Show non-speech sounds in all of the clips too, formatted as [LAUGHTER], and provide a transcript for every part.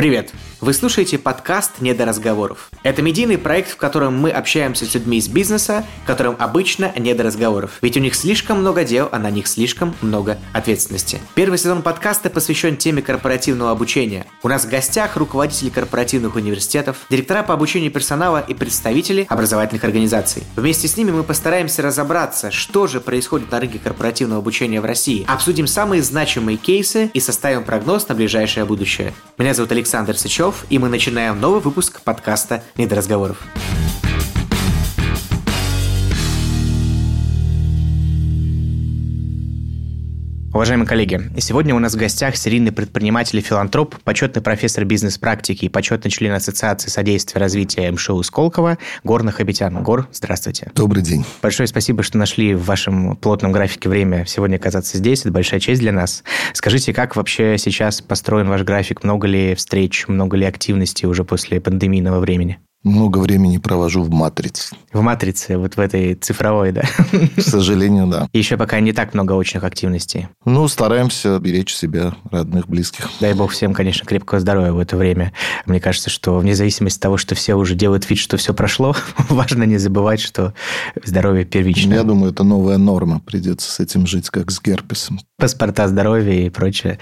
Привет! Вы слушаете подкаст «Не до разговоров». Это медийный проект, в котором мы общаемся с людьми из бизнеса, которым обычно не до разговоров. Ведь у них слишком много дел, а на них слишком много ответственности. Первый сезон подкаста посвящен теме корпоративного обучения. У нас в гостях руководители корпоративных университетов, директора по обучению персонала и представители образовательных организаций. Вместе с ними мы постараемся разобраться, что же происходит на рынке корпоративного обучения в России, обсудим самые значимые кейсы и составим прогноз на ближайшее будущее. Меня зовут Александр Сычев, Кузнецов, и мы начинаем новый выпуск подкаста «Недоразговоров». разговоров». Уважаемые коллеги, сегодня у нас в гостях серийный предприниматель и филантроп, почетный профессор бизнес-практики и почетный член Ассоциации содействия развития МШУ Сколково Гор Нахабитян. Гор, здравствуйте. Добрый день. Большое спасибо, что нашли в вашем плотном графике время сегодня оказаться здесь. Это большая честь для нас. Скажите, как вообще сейчас построен ваш график? Много ли встреч, много ли активности уже после пандемийного времени? Много времени провожу в матрице. В матрице, вот в этой цифровой, да? К сожалению, да. [LAUGHS] Еще пока не так много очных активностей. Ну, стараемся беречь себя, родных, близких. Дай бог всем, конечно, крепкого здоровья в это время. Мне кажется, что вне зависимости от того, что все уже делают вид, что все прошло, [LAUGHS] важно не забывать, что здоровье первично. Я думаю, это новая норма. Придется с этим жить, как с герпесом. Паспорта здоровья и прочее.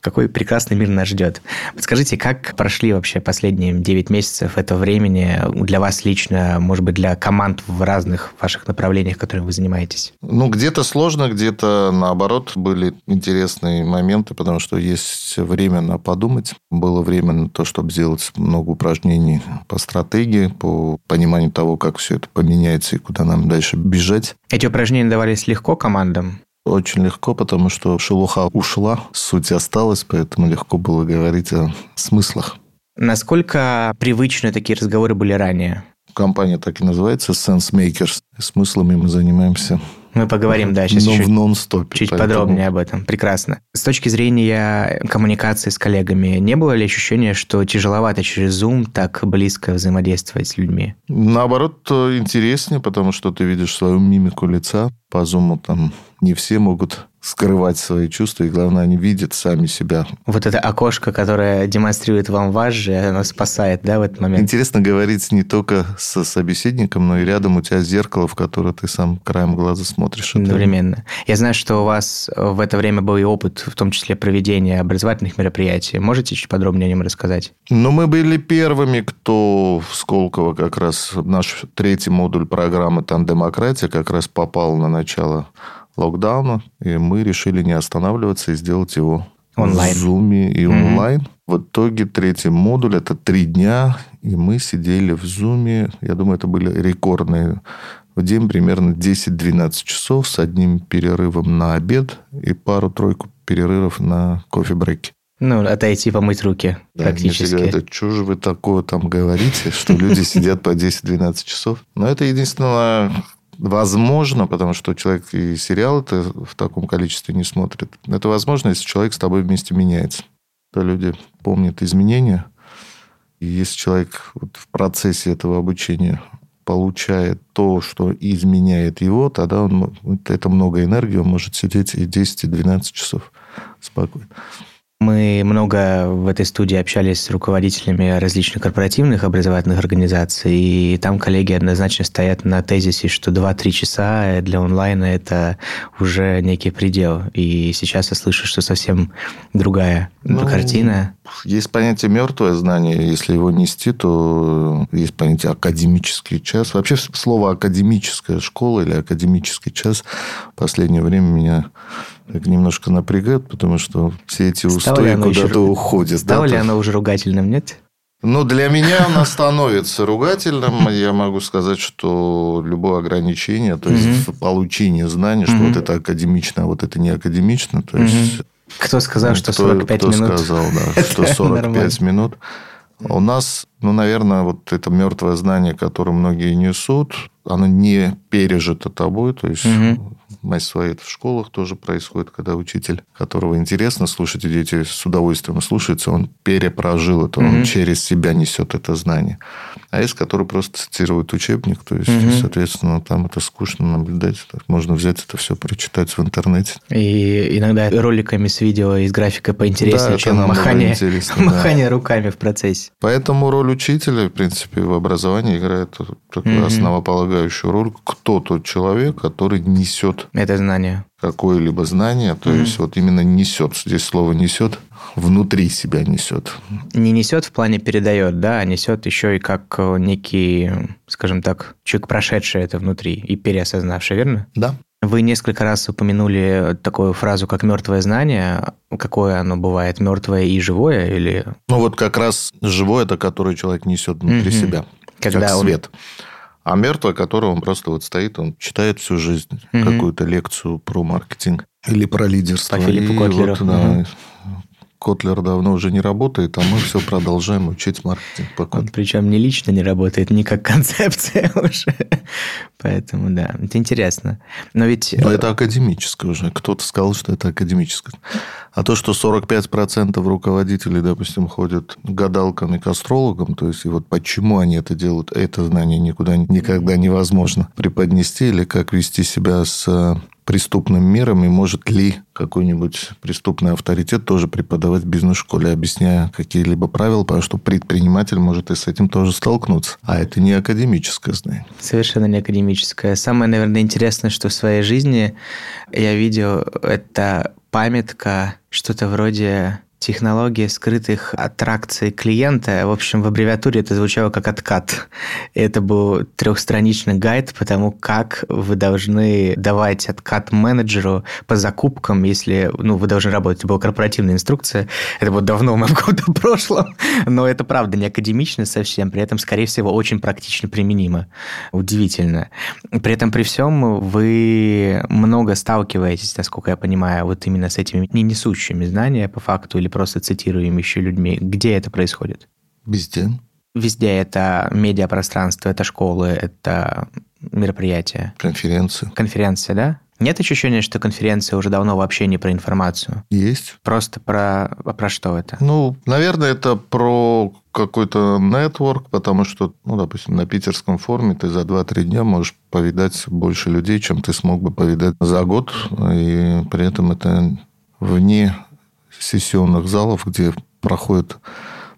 Какой прекрасный мир нас ждет. Подскажите, как прошли вообще последние 9 месяцев этого времени плане для вас лично, может быть, для команд в разных ваших направлениях, которыми вы занимаетесь? Ну, где-то сложно, где-то, наоборот, были интересные моменты, потому что есть время на подумать. Было время на то, чтобы сделать много упражнений по стратегии, по пониманию того, как все это поменяется и куда нам дальше бежать. Эти упражнения давались легко командам? Очень легко, потому что шелуха ушла, суть осталась, поэтому легко было говорить о смыслах. Насколько привычны такие разговоры были ранее? Компания так и называется Sense Makers. Смыслами мы занимаемся мы поговорим, да, сейчас Но чуть, в нон-стопе. Чуть поэтому... подробнее об этом. Прекрасно. С точки зрения коммуникации с коллегами, не было ли ощущения, что тяжеловато через Zoom так близко взаимодействовать с людьми? Наоборот, интереснее, потому что ты видишь свою мимику лица. По Zoom там не все могут скрывать свои чувства, и главное, они видят сами себя. Вот это окошко, которое демонстрирует вам ваш же, оно спасает, да, в этот момент? Интересно говорить не только со собеседником, но и рядом у тебя зеркало, в которое ты сам краем глаза смотришь. Одновременно. Я знаю, что у вас в это время был и опыт, в том числе проведения образовательных мероприятий. Можете чуть подробнее о нем рассказать? Ну, мы были первыми, кто в Сколково как раз наш третий модуль программы «Тандемократия» как раз попал на начало локдауна, и мы решили не останавливаться и сделать его онлайн. в Zoom и онлайн. Mm-hmm. В итоге третий модуль – это три дня, и мы сидели в Zoom. Я думаю, это были рекордные в день примерно 10-12 часов с одним перерывом на обед и пару-тройку перерывов на кофе-брейки. Ну, отойти помыть руки да, практически. Мне говорят, что же вы такое там говорите, что люди сидят по 10-12 часов? Но это единственное возможно, потому что человек и сериал это в таком количестве не смотрит. Это возможно, если человек с тобой вместе меняется. То люди помнят изменения. И если человек вот в процессе этого обучения получает то, что изменяет его, тогда он, это много энергии, он может сидеть и 10, и 12 часов спокойно. Мы много в этой студии общались с руководителями различных корпоративных образовательных организаций, и там коллеги однозначно стоят на тезисе, что 2-3 часа для онлайна – это уже некий предел. И сейчас я слышу, что совсем другая ну, картина. Есть понятие мертвое знание. Если его нести, то есть понятие академический час. Вообще слово академическая школа или академический час в последнее время меня так немножко напрягает, потому что все эти устои куда-то уже... уходят. Стало да, ли оно уже ругательным, нет? Ну, для меня оно становится ругательным. Я могу сказать, что любое ограничение, то есть угу. получение знаний, что вот это академично, а вот это не академично, то есть... Кто сказал, что 45 кто, минут? Кто сказал, да, [LAUGHS] что 45 минут. У нас, ну, наверное, вот это мертвое знание, которое многие несут, оно не пережито тобой, то есть угу. Своей в школах тоже происходит, когда учитель, которого интересно слушать, и дети с удовольствием слушаются, он перепрожил это, угу. он через себя несет это знание. А есть, которые просто цитируют учебник. То есть, угу. соответственно, там это скучно наблюдать. Можно взять это все, прочитать в интернете. И иногда роликами с видео и с графикой поинтереснее, да, чем махание, махание да. руками в процессе. Поэтому роль учителя, в принципе, в образовании играет такую угу. основополагающую роль. Кто тот человек, который несет это знание какое-либо знание, то mm есть вот именно несет, здесь слово несет, внутри себя несет. Не несет в плане передает, да, а несет еще и как некий, скажем так, человек, прошедший это внутри и переосознавший, верно? Да. Вы несколько раз упомянули такую фразу, как мертвое знание. Какое оно бывает, мертвое и живое или? Ну вот как раз живое это, которое человек несет внутри mm себя, Когда как он... свет. А мертвый, который он просто вот стоит, он читает всю жизнь угу. какую-то лекцию про маркетинг или про лидерство. По Филиппу Котлеру. Вот, да, угу. Котлер давно уже не работает, а мы все продолжаем учить маркетинг по Он причем не лично не работает, не как концепция [LAUGHS] уже. Поэтому, да, это интересно. Но ведь... Но это академическое уже. Кто-то сказал, что это академическое. А то, что 45% руководителей, допустим, ходят гадалкам и к астрологам, то есть, и вот почему они это делают, это знание никуда никогда невозможно преподнести, или как вести себя с преступным миром, и может ли какой-нибудь преступный авторитет тоже преподавать в бизнес-школе, объясняя какие-либо правила, потому что предприниматель может и с этим тоже столкнуться. А это не академическое знание. Совершенно не академическое. Самое, наверное, интересное, что в своей жизни я видел, это памятка, что-то вроде технология скрытых аттракций клиента. В общем, в аббревиатуре это звучало как откат. Это был трехстраничный гайд по тому, как вы должны давать откат менеджеру по закупкам, если ну, вы должны работать. Это была корпоративная инструкция. Это было давно [LAUGHS] в моем каком-то прошлом. Но это правда не академично совсем. При этом, скорее всего, очень практично применимо. Удивительно. При этом, при всем, вы много сталкиваетесь, насколько я понимаю, вот именно с этими не несущими знания по факту или просто цитируемыми людьми. Где это происходит? Везде. Везде это медиапространство, это школы, это мероприятия. Конференции. Конференции, да? Нет ощущения, что конференция уже давно вообще не про информацию? Есть. Просто про, про что это? Ну, наверное, это про какой-то нетворк, потому что, ну, допустим, на питерском форуме ты за 2-3 дня можешь повидать больше людей, чем ты смог бы повидать за год, и при этом это вне сессионных залов, где проходит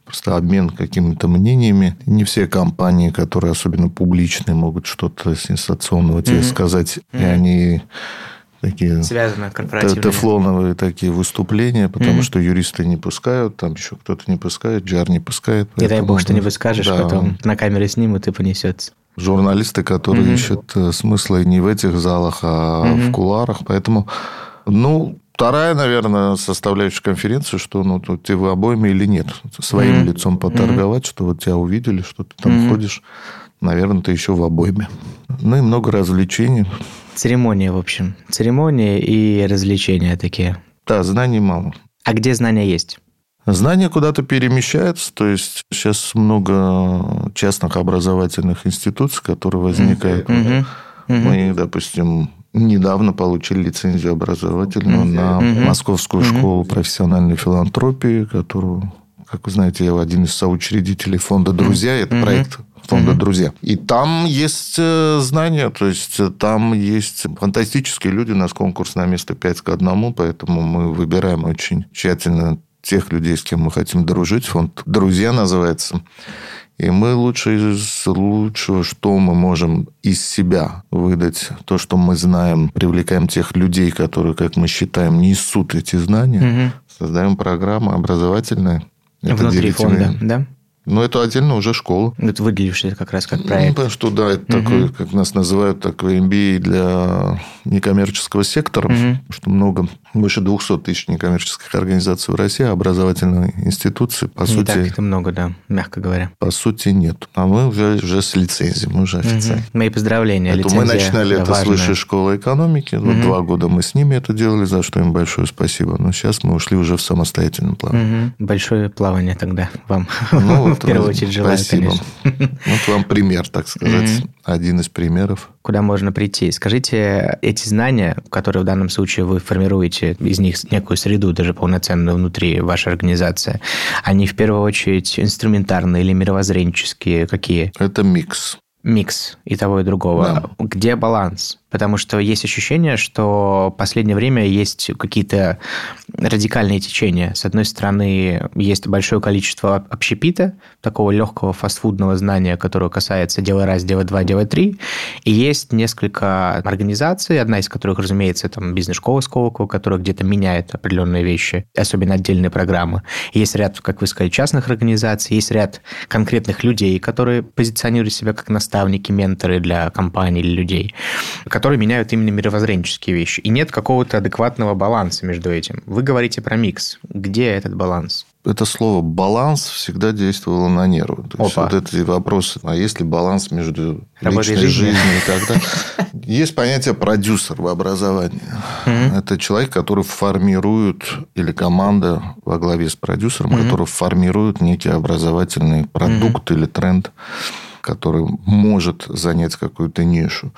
просто обмен какими-то мнениями. Не все компании, которые особенно публичные, могут что-то сенсационного mm-hmm. тебе сказать, mm-hmm. и они такие Связано, тефлоновые такие выступления, потому mm-hmm. что юристы не пускают, там еще кто-то не пускает, джар не пускает. Не дай бог, что не выскажешь, да. потом на камере снимут и понесется. Журналисты, которые mm-hmm. ищут э, смысла не в этих залах, а mm-hmm. в куларах. Поэтому, ну, Вторая, наверное, составляющая конференции, что ну, тут ты вы обоими или нет. Своим mm-hmm. лицом поторговать, mm-hmm. что вот тебя увидели, что ты там mm-hmm. ходишь. Наверное, ты еще в обойме. Ну и много развлечений. Церемония, в общем. Церемония и развлечения такие. Да, знаний мало. А где знания есть? Знания куда-то перемещаются, то есть сейчас много частных образовательных институций, которые возникают. Mm-hmm. Mm-hmm. Мы, допустим, недавно получили лицензию образовательную на Московскую школу профессиональной филантропии, которую, как вы знаете, я один из соучредителей фонда «Друзья». Это проект фонда «Друзья». И там есть э, знания, то есть э, там есть фантастические люди. У нас конкурс на место 5 к 1, поэтому мы выбираем очень тщательно тех людей, с кем мы хотим дружить. Фонд «Друзья» называется. И мы лучше из лучшего, что мы можем из себя выдать, то, что мы знаем, привлекаем тех людей, которые, как мы считаем, несут эти знания, угу. создаем программы образовательные. Внутри фонда, да? Но это отдельно уже школа. Это выделившая как раз как проект. Ну, что да, это угу. такой, как нас называют, такой MBA для некоммерческого сектора, угу. что много, больше 200 тысяч некоммерческих организаций в России, а образовательной институции, по Не сути... так это много, да, мягко говоря. По сути, нет. А мы уже, уже с лицензией, мы уже официально. Угу. Мои поздравления, это Мы начинали это важная. с Высшей школы экономики. Угу. Вот два года мы с ними это делали, за что им большое спасибо. Но сейчас мы ушли уже в самостоятельное плавание. Угу. Большое плавание тогда вам, ну, [LAUGHS] в первую очередь, желаю, Спасибо. конечно. Вот вам пример, так сказать. Mm-hmm. Один из примеров. Куда можно прийти? Скажите, эти знания, которые в данном случае вы формируете, из них некую среду, даже полноценную внутри вашей организации, они в первую очередь инструментарные или мировоззренческие? Какие? Это микс микс и того, и другого. Да. Где баланс? Потому что есть ощущение, что в последнее время есть какие-то радикальные течения. С одной стороны, есть большое количество общепита, такого легкого фастфудного знания, которое касается «делай раз, делай два, делай три». И есть несколько организаций, одна из которых, разумеется, там бизнес-школа Сколково, которая где-то меняет определенные вещи, особенно отдельные программы. Есть ряд, как вы сказали, частных организаций, есть ряд конкретных людей, которые позиционируют себя как наставники, менторы для компаний или людей, которые меняют именно мировоззренческие вещи. И нет какого-то адекватного баланса между этим. Вы говорите про микс. Где этот баланс? это слово баланс всегда действовало на нервы. То есть вот эти вопросы, а есть ли баланс между Работой личной жизнью и так далее. [LAUGHS] Есть понятие продюсер в образовании. Это человек, который формирует, или команда во главе с продюсером, который формирует некий образовательный продукт или тренд, который может занять какую-то нишу.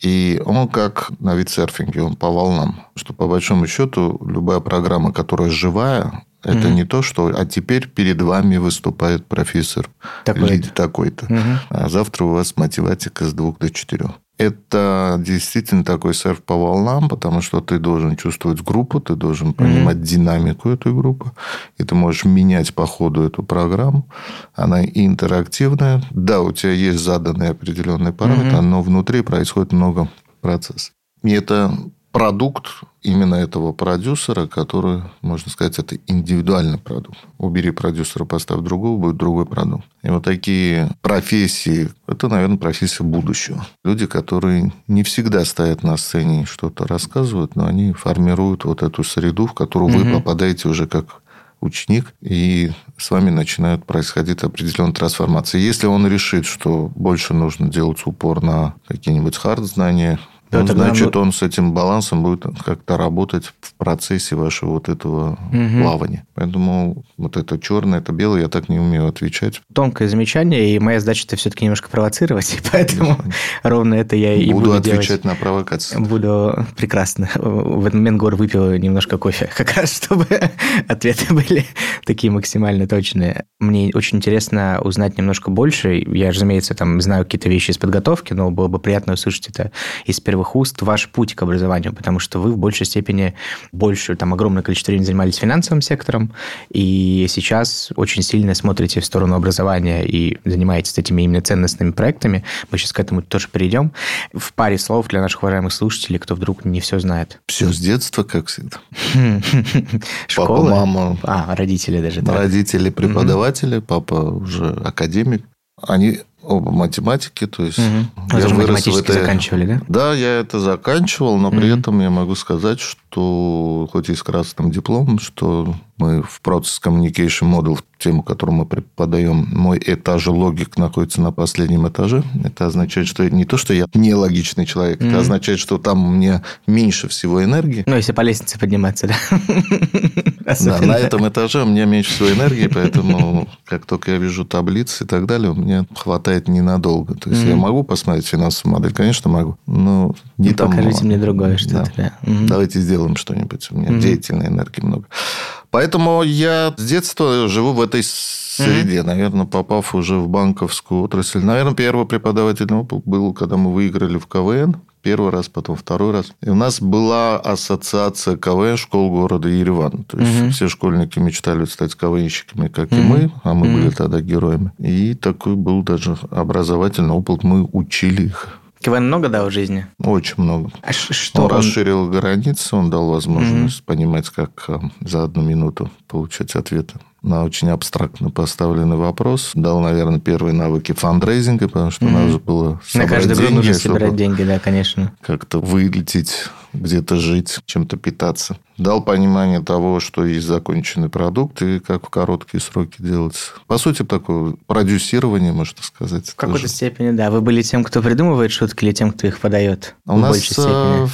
И он как на вид-серфинге, он по волнам. Что по большому счету любая программа, которая живая, это mm не то, что а теперь перед вами выступает профессор такой-то. такой-то. mm А завтра у вас математика с двух до четырех. Это действительно такой серф по волнам, потому что ты должен чувствовать группу, ты должен понимать mm динамику этой группы, и ты можешь менять по ходу эту программу. Она интерактивная. Да, у тебя есть заданные определенные параметры, mm но внутри происходит много процессов. И это продукт именно этого продюсера, который, можно сказать, это индивидуальный продукт. Убери продюсера, поставь другого, будет другой продукт. И вот такие профессии, это, наверное, профессия будущего. Люди, которые не всегда стоят на сцене и что-то рассказывают, но они формируют вот эту среду, в которую угу. вы попадаете уже как ученик, и с вами начинают происходить определенные трансформации. Если он решит, что больше нужно делать упор на какие-нибудь хард-знания, ну, тогда значит, он с этим балансом будет как-то работать в процессе вашего вот этого угу. плавания. Поэтому вот это черное, это белое, я так не умею отвечать. Тонкое замечание, и моя задача это все-таки немножко провоцировать, [LAUGHS] и поэтому ровно это я и буду, буду отвечать делать. на провокации. Буду прекрасно. В этот момент Гор выпил немножко кофе, [LAUGHS] как раз чтобы [LAUGHS] ответы были такие максимально точные. Мне очень интересно узнать немножко больше. Я, разумеется, там знаю какие-то вещи из подготовки, но было бы приятно услышать это из первых первых уст ваш путь к образованию, потому что вы в большей степени больше, там, огромное количество времени занимались финансовым сектором, и сейчас очень сильно смотрите в сторону образования и занимаетесь этими именно ценностными проектами. Мы сейчас к этому тоже перейдем. В паре слов для наших уважаемых слушателей, кто вдруг не все знает. Все с детства, как всегда. [LAUGHS] Школа? Папа, мама. А, родители даже. Родители преподаватели, папа уже академик. Они оба математики, то есть угу. я вырос в это... заканчивали, да? Да, я это заканчивал, но при угу. этом я могу сказать, что хоть и с красным дипломом, что мы в Process Communication Model, тему, которую мы преподаем, мой этаж логик находится на последнем этаже. Это означает, что не то, что я нелогичный человек, mm-hmm. это означает, что там у меня меньше всего энергии. Ну, если по лестнице подниматься, да? Да, на этом этаже у меня меньше всего энергии, поэтому как только я вижу таблицы и так далее, у меня хватает ненадолго. То есть, я могу посмотреть финансовую модель? Конечно, могу. Но не ну, там... Покажите мне другое что-то, да. Давайте сделаем что-нибудь. У меня деятельной энергии много. Поэтому я с детства живу в этой среде. Mm-hmm. Наверное, попав уже в банковскую отрасль. Наверное, первый преподавательный опыт был, когда мы выиграли в КВН. Первый раз, потом второй раз. И у нас была ассоциация КВН школ города Ереван. То есть, угу. все школьники мечтали стать КВНщиками, как угу. и мы, а мы угу. были тогда героями. И такой был даже образовательный опыт. Мы учили их. КВН много дал в жизни? Очень много. А что он, он расширил границы, он дал возможность mm понимать, как э, за одну минуту получать ответы на очень абстрактно поставленный вопрос. Дал, наверное, первые навыки фандрейзинга, потому что mm-hmm. надо было собрать На каждый деньги, нужно собирать деньги, да, конечно. Как-то вылететь, где-то жить, чем-то питаться. Дал понимание того, что есть законченный продукт и как в короткие сроки делать. По сути, такое продюсирование, можно сказать. В какой-то степени, да. Вы были тем, кто придумывает шутки или тем, кто их подает? У нас степени?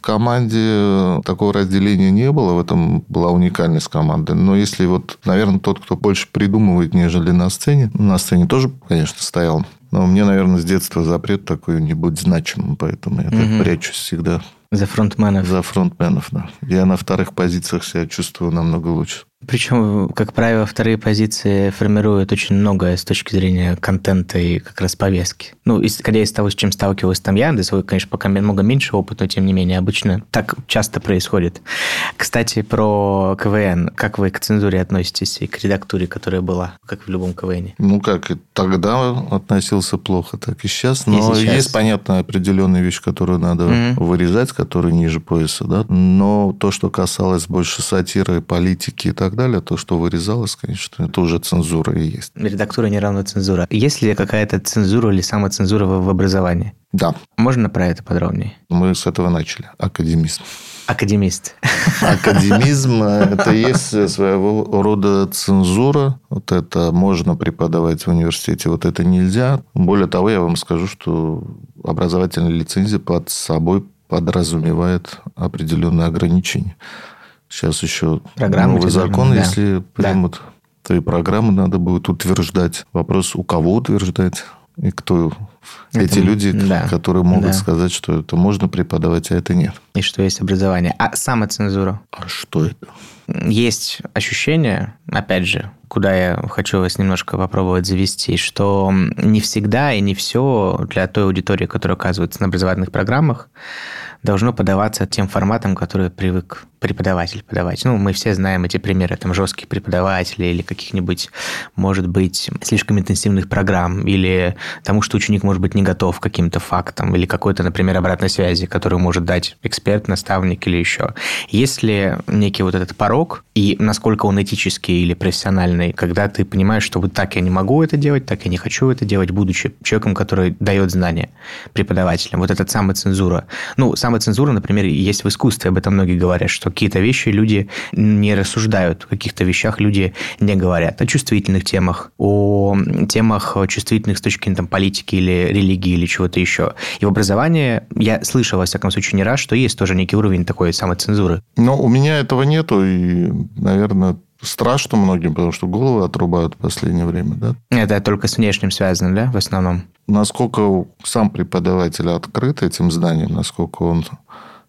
команде такого разделения не было. В этом была уникальность команды. Но если вот, наверное, тот, кто больше придумывает, нежели на сцене, на сцене тоже, конечно, стоял Но мне, наверное, с детства запрет такой не будь значимым, поэтому я так прячусь всегда. За фронтменов. За фронтменов, да. Я на вторых позициях себя чувствую намного лучше. Причем, как правило, вторые позиции формируют очень многое с точки зрения контента и как раз повестки. Ну, исходя из того, с чем сталкивался там я, да свой, конечно, пока много меньше опыта, но тем не менее, обычно так часто происходит. Кстати, про КВН. Как вы к цензуре относитесь и к редактуре, которая была, как в любом КВН? Ну, как и тогда относился плохо, так и сейчас. Но и сейчас. есть, понятно, определенные вещи, которые надо mm-hmm. вырезать, которые ниже пояса, да. Но то, что касалось больше сатиры, политики и так далее, то, что вырезалось, конечно, это уже цензура и есть. Редактура не равна цензура. Есть ли какая-то цензура или самоцензура в образовании? Да. Можно про это подробнее? Мы с этого начали. Академизм. Академист. Академизм – это есть своего рода цензура. Вот это можно преподавать в университете, вот это нельзя. Более того, я вам скажу, что образовательная лицензия под собой подразумевает определенные ограничения. Сейчас еще Программы новый закон, да. если примут, да. то и программы надо будет утверждать. Вопрос, у кого утверждать и кто это, эти люди, да, которые могут да. сказать, что это можно преподавать, а это нет. И что есть образование. А самоцензура? А что это? Есть ощущение, опять же, куда я хочу вас немножко попробовать завести, что не всегда и не все для той аудитории, которая оказывается на образовательных программах, должно подаваться тем форматом, который привык преподаватель подавать. Ну, мы все знаем эти примеры, там, жестких преподавателей или каких-нибудь, может быть, слишком интенсивных программ, или тому, что ученик может быть не готов к каким-то фактам, или какой-то, например, обратной связи, которую может дать эксперт, наставник или еще. Есть ли некий вот этот порог, и насколько он этический или профессиональный, когда ты понимаешь, что вот так я не могу это делать, так я не хочу это делать, будучи человеком, который дает знания преподавателям. Вот эта самоцензура. Ну, самоцензура, например, есть в искусстве, об этом многие говорят, что какие-то вещи люди не рассуждают, о каких-то вещах люди не говорят. О чувствительных темах, о темах чувствительных с точки зрения там, политики или религии или чего-то еще. И в образовании я слышал, во всяком случае, не раз, что есть тоже некий уровень такой самоцензуры. Но у меня этого нету, и, наверное, страшно многим, потому что головы отрубают в последнее время, да? Это только с внешним связано, да, в основном? Насколько сам преподаватель открыт этим знанием, насколько он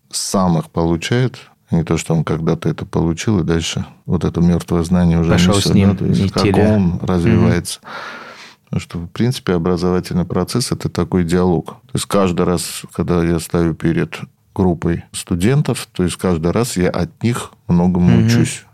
сам их получает, не то, что он когда-то это получил, и дальше вот это мертвое знание уже Пошел несет, с ним, да, то есть как да. он развивается. Угу. Потому что, в принципе, образовательный процесс – это такой диалог. То есть, каждый раз, когда я стою перед группой студентов, то есть, каждый раз я от них многому угу. учусь.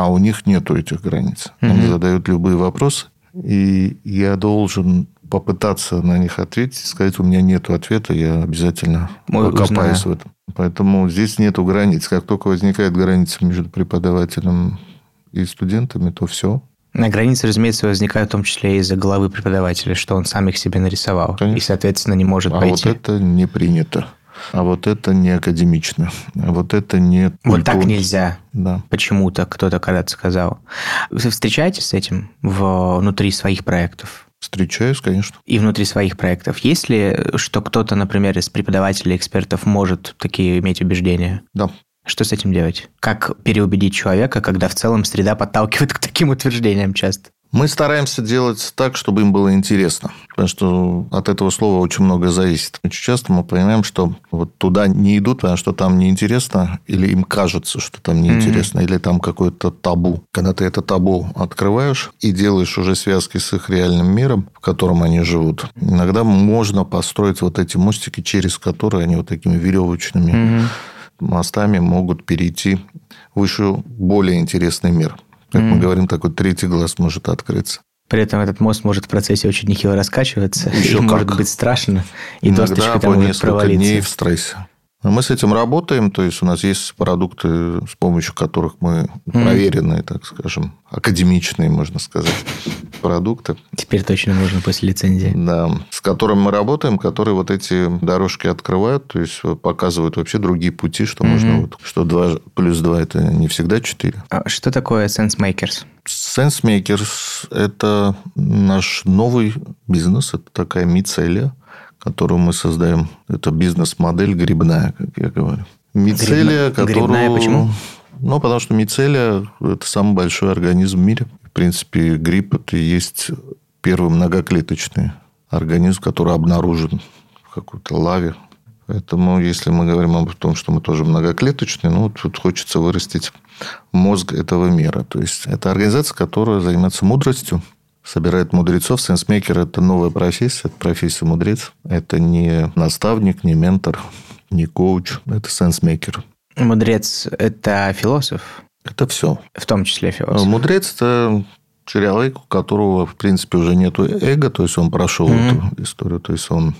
А у них нету этих границ. Угу. Они задают любые вопросы, и я должен попытаться на них ответить, сказать, у меня нет ответа, я обязательно Мой покопаюсь узнаю. в этом. Поэтому здесь нету границ. Как только возникает граница между преподавателем и студентами, то все. На границе, разумеется, возникают в том числе из-за головы преподавателя, что он сам их себе нарисовал. Конечно. И, соответственно, не может а пойти. А вот это не принято. А вот это не академично. А вот это не... Вот так нельзя. Да. Почему-то кто-то когда-то сказал. Вы встречаетесь с этим внутри своих проектов? Встречаюсь, конечно. И внутри своих проектов. Есть ли, что кто-то, например, из преподавателей, экспертов может такие иметь убеждения? Да. Что с этим делать? Как переубедить человека, когда в целом среда подталкивает к таким утверждениям часто? Мы стараемся делать так, чтобы им было интересно. Потому что от этого слова очень много зависит. Очень часто мы понимаем, что вот туда не идут, потому что там неинтересно, или им кажется, что там неинтересно, mm-hmm. или там какое-то табу. Когда ты это табу открываешь и делаешь уже связки с их реальным миром, в котором они живут, иногда можно построить вот эти мостики, через которые они вот такими веревочными mm-hmm. мостами могут перейти в еще более интересный мир. Как mm. мы говорим, такой третий глаз может открыться. При этом этот мост может в процессе очень нехило раскачиваться, Еще и как. может быть страшно, и Иногда досточка там может провалиться. дней в стрессе. Мы с этим работаем, то есть у нас есть продукты, с помощью которых мы проверенные, так скажем, академичные, можно сказать, продукты. Теперь точно можно после лицензии. Да, с которыми мы работаем, которые вот эти дорожки открывают, то есть показывают вообще другие пути, что mm-hmm. можно, вот, что 2 плюс 2 это не всегда 4. А что такое SenseMakers? SenseMakers – это наш новый бизнес, это такая мицелия, которую мы создаем. Это бизнес-модель грибная, как я говорю. Мицелия, Гриб... которую... Грибная почему? Ну, потому что мицелия – это самый большой организм в мире. В принципе, гриб – это и есть первый многоклеточный организм, который обнаружен в какой-то лаве. Поэтому, если мы говорим об том, что мы тоже многоклеточные, ну, тут хочется вырастить мозг этого мира. То есть, это организация, которая занимается мудростью, собирает мудрецов. Сенсмейкер – это новая профессия, это профессия мудрец. Это не наставник, не ментор, не коуч, это сенсмейкер. Мудрец – это философ? Это все. В том числе философ. Мудрец – это человек, у которого, в принципе, уже нет эго, то есть он прошел mm-hmm. эту историю, то есть он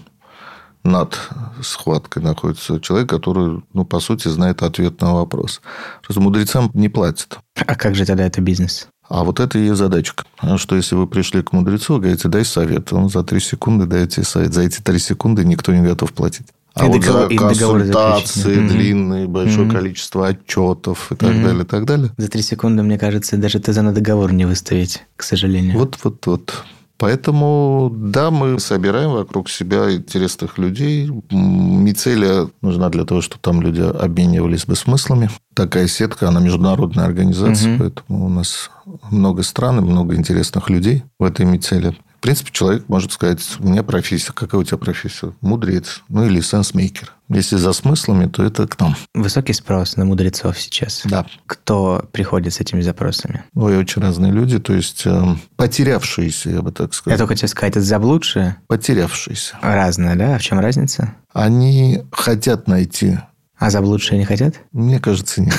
над схваткой находится человек, который, ну, по сути, знает ответ на вопрос. Просто мудрецам не платят. А как же тогда это бизнес? А вот это ее задачка. А что если вы пришли к мудрецу, говорите, дай совет. Он за три секунды дает совет. За эти три секунды никто не готов платить. А и вот договор, за консультации длинные, mm-hmm. большое mm-hmm. количество отчетов и так mm-hmm. далее, и так далее. За три секунды, мне кажется, даже ты за на договор не выставить, к сожалению. Вот, вот, вот. Поэтому, да, мы собираем вокруг себя интересных людей. Мицелия нужна для того, чтобы там люди обменивались бы смыслами. Такая сетка, она международная организация, угу. поэтому у нас много стран и много интересных людей в этой мицеле. В принципе, человек может сказать, у меня профессия. Какая у тебя профессия? Мудрец. Ну, или сенсмейкер. Если за смыслами, то это к нам. Высокий спрос на мудрецов сейчас. Да. Кто приходит с этими запросами? Ой, очень разные люди. То есть, э, потерявшиеся, я бы так сказал. Я только хотел сказать, это заблудшие? Потерявшиеся. Разные, да? А в чем разница? Они хотят найти а заблудшие не хотят? Мне кажется, нет. [LAUGHS]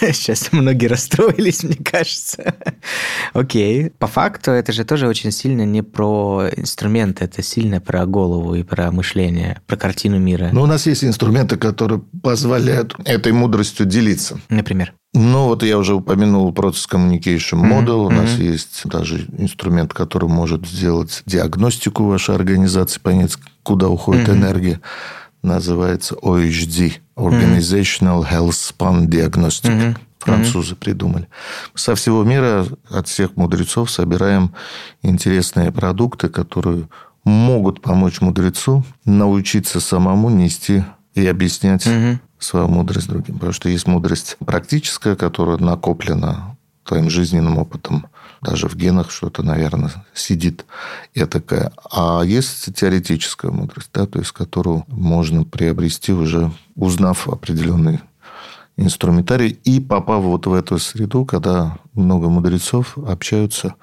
Сейчас многие расстроились, мне кажется. Окей. По факту это же тоже очень сильно не про инструменты, это сильно про голову и про мышление, про картину мира. Ну, у нас есть инструменты, которые позволяют этой мудростью делиться. Например? Ну, вот я уже упомянул Process Communication Model. Mm-hmm. У нас mm-hmm. есть даже инструмент, который может сделать диагностику вашей организации, понять, куда уходит mm-hmm. энергия называется OHD, Organizational. Health Span Diagnostic. Mm-hmm. Французы mm-hmm. придумали. Со всего мира, от всех мудрецов собираем интересные продукты, которые могут помочь мудрецу научиться самому нести и объяснять mm-hmm. свою мудрость другим. Потому что есть мудрость практическая, которая накоплена твоим жизненным опытом даже в генах что-то, наверное, сидит такая. А есть теоретическая мудрость, да, то есть которую можно приобрести уже узнав определенный инструментарий и попав вот в эту среду, когда много мудрецов общаются,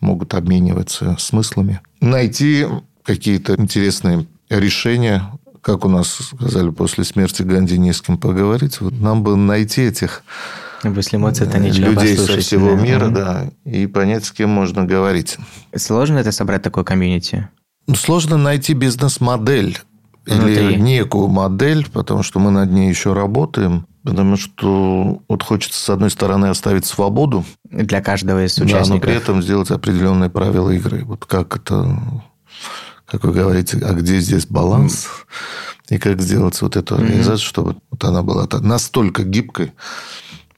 могут обмениваться смыслами, найти какие-то интересные решения, как у нас сказали после смерти Ганди, не с кем поговорить. Вот нам бы найти этих если эмоции, это Людей со всего мира, да, и понять, с кем можно говорить. Сложно это собрать такое комьюнити? Ну, сложно найти бизнес-модель Внутри. или некую модель, потому что мы над ней еще работаем. Потому что вот хочется, с одной стороны, оставить свободу. Для каждого из участников. Да, но при этом сделать определенные правила игры. Вот как это, как вы говорите, а где здесь баланс? И как сделать вот эту организацию, mm-hmm. чтобы вот она была настолько гибкой,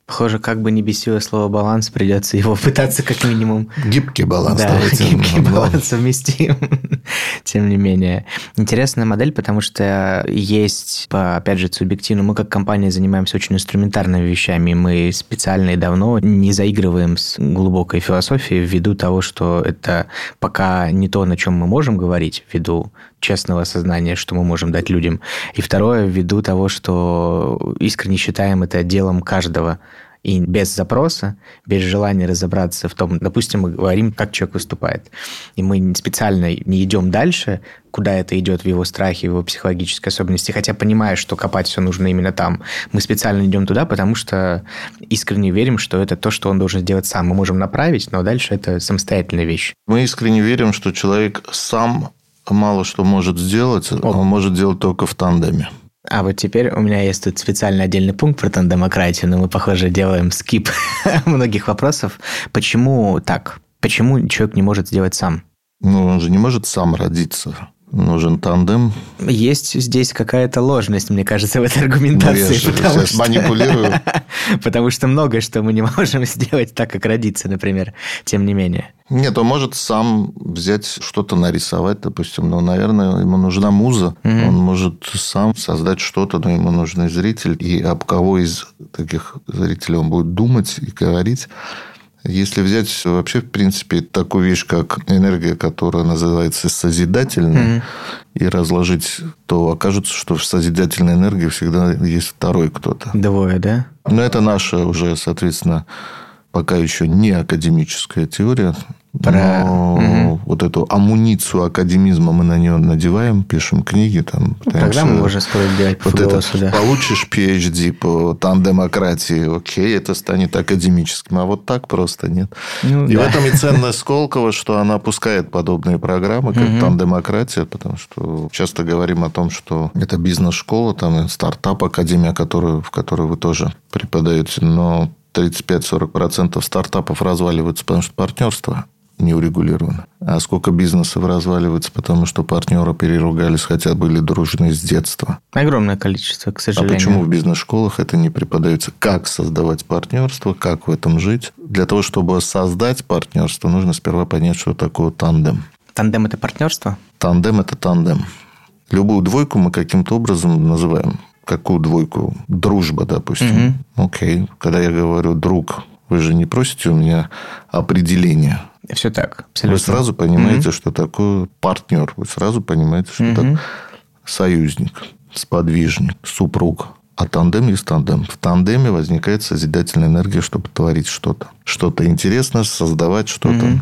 Похоже, как бы не бесило слово баланс, придется его [LAUGHS] пытаться как минимум. Гибкий баланс. Да, гибкий но... баланс совместим. [LAUGHS] Тем не менее. Интересная модель, потому что есть, опять же, субъективно, мы как компания занимаемся очень инструментарными вещами. Мы специально и давно не заигрываем с глубокой философией ввиду того, что это пока не то, на чем мы можем говорить, ввиду честного сознания, что мы можем дать людям. И второе, ввиду того, что искренне считаем это делом каждого. И без запроса, без желания разобраться в том, допустим, мы говорим, как человек выступает, и мы специально не идем дальше, куда это идет в его страхе, в его психологической особенности, хотя понимая, что копать все нужно именно там. Мы специально идем туда, потому что искренне верим, что это то, что он должен сделать сам. Мы можем направить, но дальше это самостоятельная вещь. Мы искренне верим, что человек сам мало что может сделать, О. он может делать только в тандеме. А вот теперь у меня есть тут специальный отдельный пункт про тандемократию, но мы, похоже, делаем скип [LAUGHS] многих вопросов. Почему так? Почему человек не может сделать сам? Ну, он же не может сам родиться нужен тандем. Есть здесь какая-то ложность, мне кажется, в этой аргументации. Ну, я потому что... манипулирую. [LAUGHS] потому что многое, что мы не можем [LAUGHS] сделать так, как родиться, например, тем не менее. Нет, он может сам взять что-то нарисовать, допустим. Но, наверное, ему нужна муза. Угу. Он может сам создать что-то, но ему нужен зритель. И об кого из таких зрителей он будет думать и говорить, Если взять вообще, в принципе, такую вещь, как энергия, которая называется созидательной, mm-hmm. и разложить, то окажется, что в созидательной энергии всегда есть второй кто-то. Двое, да? Но это наша уже, соответственно, пока еще не академическая теория, про... Но угу. вот эту амуницию академизма мы на нее надеваем, пишем книги. Там, Тогда мы можем скоро делать вот это, да. Получишь PhD по тандемократии, окей, это станет академическим. А вот так просто нет. Ну, и да. в этом и ценность [LAUGHS] Сколково, что она пускает подобные программы, как угу. тандемократия, потому что часто говорим о том, что это бизнес-школа, там стартап-академия, которую, в которой вы тоже преподаете, но 35-40% стартапов разваливаются, потому что партнерство не урегулировано. А сколько бизнесов разваливается, потому что партнеры переругались, хотя были дружны с детства. Огромное количество, к сожалению. А почему в бизнес-школах это не преподается? Как создавать партнерство, как в этом жить? Для того, чтобы создать партнерство, нужно сперва понять, что такое тандем. Тандем – это партнерство? Тандем – это тандем. Любую двойку мы каким-то образом называем. Какую двойку? Дружба, допустим. Угу. Окей. Когда я говорю «друг», вы же не просите у меня определения – все так, абсолютно. Вы сразу понимаете, mm-hmm. что такое партнер. Вы сразу понимаете, что mm-hmm. это союзник, сподвижник, супруг. А тандем есть тандем. В тандеме возникает созидательная энергия, чтобы творить что-то. Что-то интересное, создавать что-то. Mm-hmm.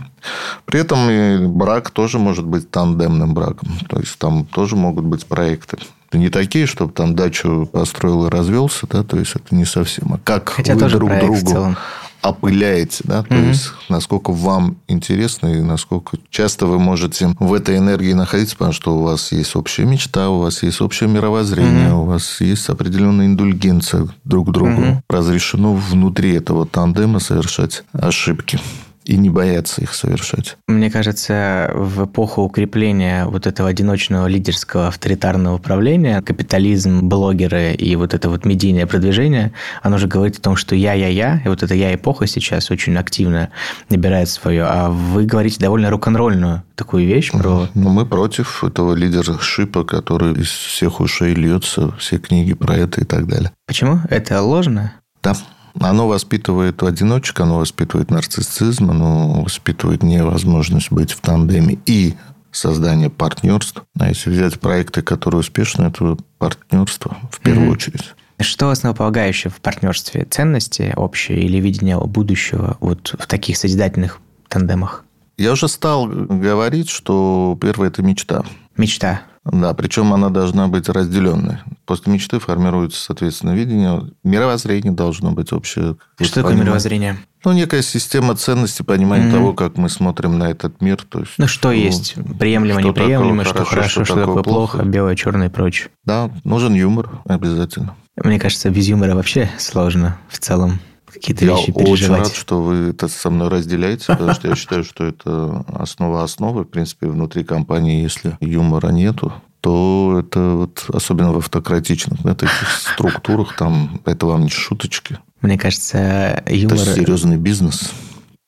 При этом брак тоже может быть тандемным браком. То есть, там тоже могут быть проекты. Это не такие, чтобы там дачу построил и развелся, да, то есть это не совсем. А как Хотя вы друг другу опыляете, да, то mm-hmm. есть насколько вам интересно и насколько часто вы можете в этой энергии находиться, потому что у вас есть общая мечта, у вас есть общее мировоззрение, mm-hmm. у вас есть определенная индульгенция друг к другу. Mm-hmm. Разрешено внутри этого тандема совершать ошибки и не бояться их совершать. Мне кажется, в эпоху укрепления вот этого одиночного лидерского авторитарного управления, капитализм, блогеры и вот это вот медийное продвижение, оно же говорит о том, что я-я-я, и вот эта я-эпоха сейчас очень активно набирает свое. А вы говорите довольно рок-н-ролльную такую вещь про... Ну, мы против этого лидершипа, который из всех ушей льется, все книги про это и так далее. Почему? Это ложно? Да. Оно воспитывает одиночек, оно воспитывает нарциссизм, оно воспитывает невозможность быть в тандеме и создание партнерств. А если взять проекты, которые успешны, это партнерство в первую mm-hmm. очередь. Что основополагающее в партнерстве? Ценности общие или видение будущего вот в таких созидательных тандемах? Я уже стал говорить, что первое – это мечта. Мечта. Да, причем она должна быть разделенной. После мечты формируется, соответственно, видение. Мировоззрение должно быть общее. Что такое мировоззрение? Ну, некая система ценностей, понимание mm-hmm. того, как мы смотрим на этот мир. То есть, ну, что ну, есть? Приемлемо, что неприемлемо, что хорошо, что, что такое плохо, плохо, белое, черное и прочее. Да, нужен юмор обязательно. Мне кажется, без юмора вообще сложно в целом какие-то я вещи переживать. Я очень рад, что вы это со мной разделяете, потому что я считаю, что это основа основы. В принципе, внутри компании, если юмора нету, то это вот, особенно в автократичных да, таких структурах, там это вам не шуточки. Мне кажется, юмор... Это серьезный бизнес.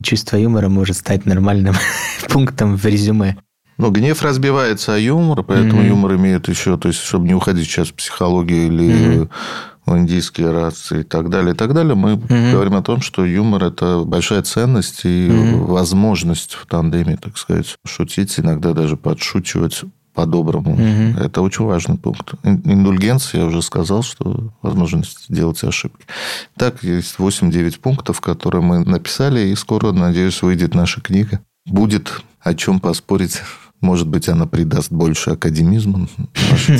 Чувство юмора может стать нормальным [LAUGHS] пунктом в резюме. Но гнев разбивается о юмор, поэтому mm-hmm. юмор имеет еще, то есть, чтобы не уходить сейчас в психологию или mm-hmm в индийские рации и так далее, и так далее, мы mm-hmm. говорим о том, что юмор – это большая ценность и mm-hmm. возможность в тандеме, так сказать, шутить, иногда даже подшучивать по-доброму. Угу. Это очень важный пункт. Индульгенция, я уже сказал, что возможность делать ошибки. Так, есть 8-9 пунктов, которые мы написали, и скоро, надеюсь, выйдет наша книга. Будет о чем поспорить может быть, она придаст больше академизма.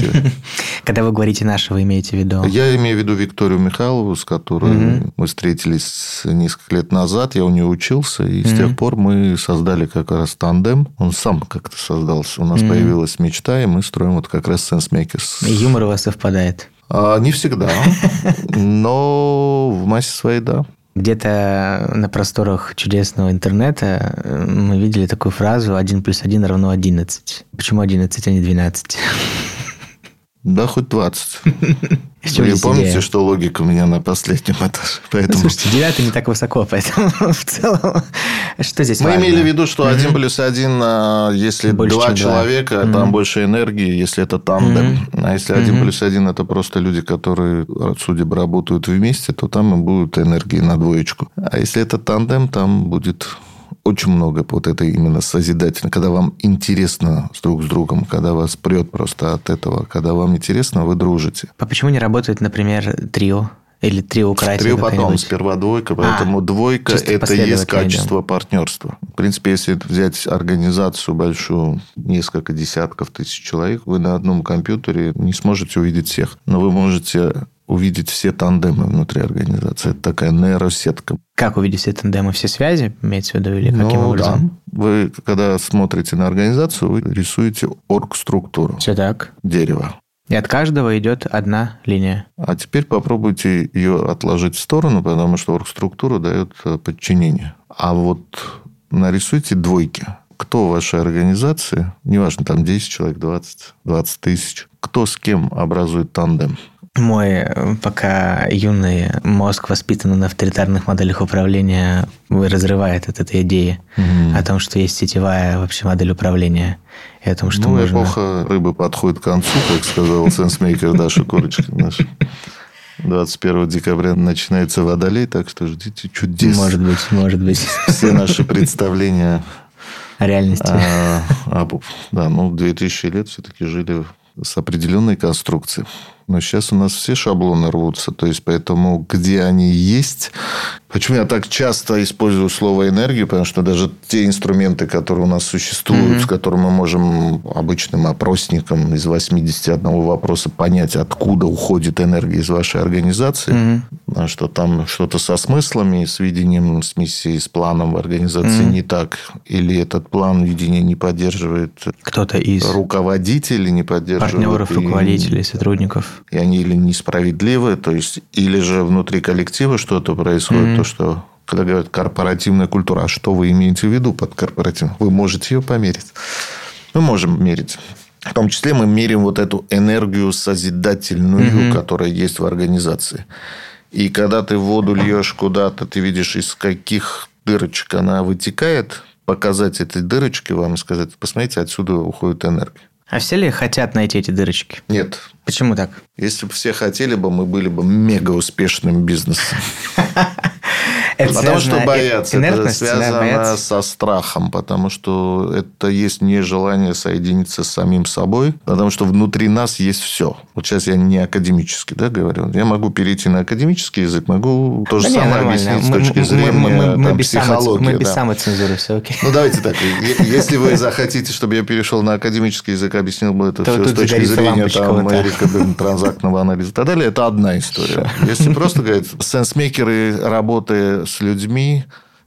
[LAUGHS] Когда вы говорите «наша», вы имеете в виду? Я имею в виду Викторию Михайлову, с которой мы встретились несколько лет назад. Я у нее учился, и с тех пор мы создали как раз тандем. Он сам как-то создался. У нас появилась мечта, и мы строим вот как раз SenseMakers. Юмор у вас совпадает? А, не всегда, [LAUGHS] но в массе своей, да. Где-то на просторах чудесного интернета э, мы видели такую фразу «1 плюс 1 равно 11». Почему 11, а не 12? Да, хоть 20. [LAUGHS] Вы помните, что логика у меня на последнем этаже? [LAUGHS] Поэтому... Ну, слушайте, девятый не так высоко, [LAUGHS] поэтому в целом... Что здесь Мы важно? имели в виду, что один плюс один, а, если больше, два человека, 2. там больше энергии, если это тандем. А если один плюс один, это просто люди, которые, судя бы, работают вместе, то там и будет энергии на двоечку. А если это тандем, там будет очень много вот этой именно созидательной, когда вам интересно с друг с другом, когда вас прет просто от этого, когда вам интересно, вы дружите. А почему не работает, например, трио? Или трио карате? Трио потом, сперва двойка, поэтому а, двойка – это есть качество идем. партнерства. В принципе, если взять организацию большую, несколько десятков тысяч человек, вы на одном компьютере не сможете увидеть всех. Но вы можете увидеть все тандемы внутри организации. Это такая нейросетка. Как увидеть все тандемы? Все связи, имеется в виду, или каким ну, образом? Да. Вы, когда смотрите на организацию, вы рисуете орг-структуру. Все так. Дерево. И от каждого идет одна линия. А теперь попробуйте ее отложить в сторону, потому что орг-структура дает э, подчинение. А вот нарисуйте двойки. Кто в вашей организации, неважно, там 10 человек, 20, 20 тысяч, кто с кем образует тандем – мой э, пока юный мозг, воспитанный на авторитарных моделях управления, разрывает от этой идеи угу. о том, что есть сетевая вообще модель управления. И о том, что ну, можно... эпоха рыбы подходит к концу, как сказал сенсмейкер Даша Курочкин наш. 21 декабря начинается водолей, так что ждите чудес. Может быть, может быть. Все наши представления о реальности. А, а, да, ну, 2000 лет все-таки жили с определенной конструкцией. Но сейчас у нас все шаблоны рвутся. То есть, поэтому где они есть... Почему я так часто использую слово энергию? Потому что даже те инструменты, которые у нас существуют, mm-hmm. с которыми мы можем обычным опросником из 81 вопроса понять, откуда уходит энергия из вашей организации, mm-hmm. что там что-то со смыслами, с видением, с миссией, с планом в организации mm-hmm. не так. Или этот план видения не поддерживает кто-то из руководителей, не поддерживает... Партнеров, и... руководителей, сотрудников и они или несправедливы, то есть, или же внутри коллектива что-то происходит, mm-hmm. то, что когда говорят корпоративная культура, а что вы имеете в виду под корпоративной? Вы можете ее померить. Мы можем мерить. В том числе мы меряем вот эту энергию созидательную, mm-hmm. которая есть в организации. И когда ты воду льешь куда-то, ты видишь, из каких дырочек она вытекает, показать этой дырочке вам и сказать, посмотрите, отсюда уходит энергия. А все ли хотят найти эти дырочки? Нет. Почему так? Если бы все хотели бы, мы были бы мега успешным бизнесом. [LAUGHS] Это потому что боятся. Это связано да, со страхом, потому что это есть нежелание соединиться с самим собой, потому что внутри нас есть все. Вот сейчас я не академически да, говорю. Я могу перейти на академический язык, могу то же да самое не, объяснить мы, с точки мы, зрения мы, мы, мы, там, без психологии. мы без да. самоцензуры, все окей. Ну, давайте так. Если вы захотите, чтобы я перешел на академический язык, объяснил бы это все с точки зрения там, Эрика транзактного анализа и так далее, это одна история. Если просто говорить, сенсмейкеры, работы с людьми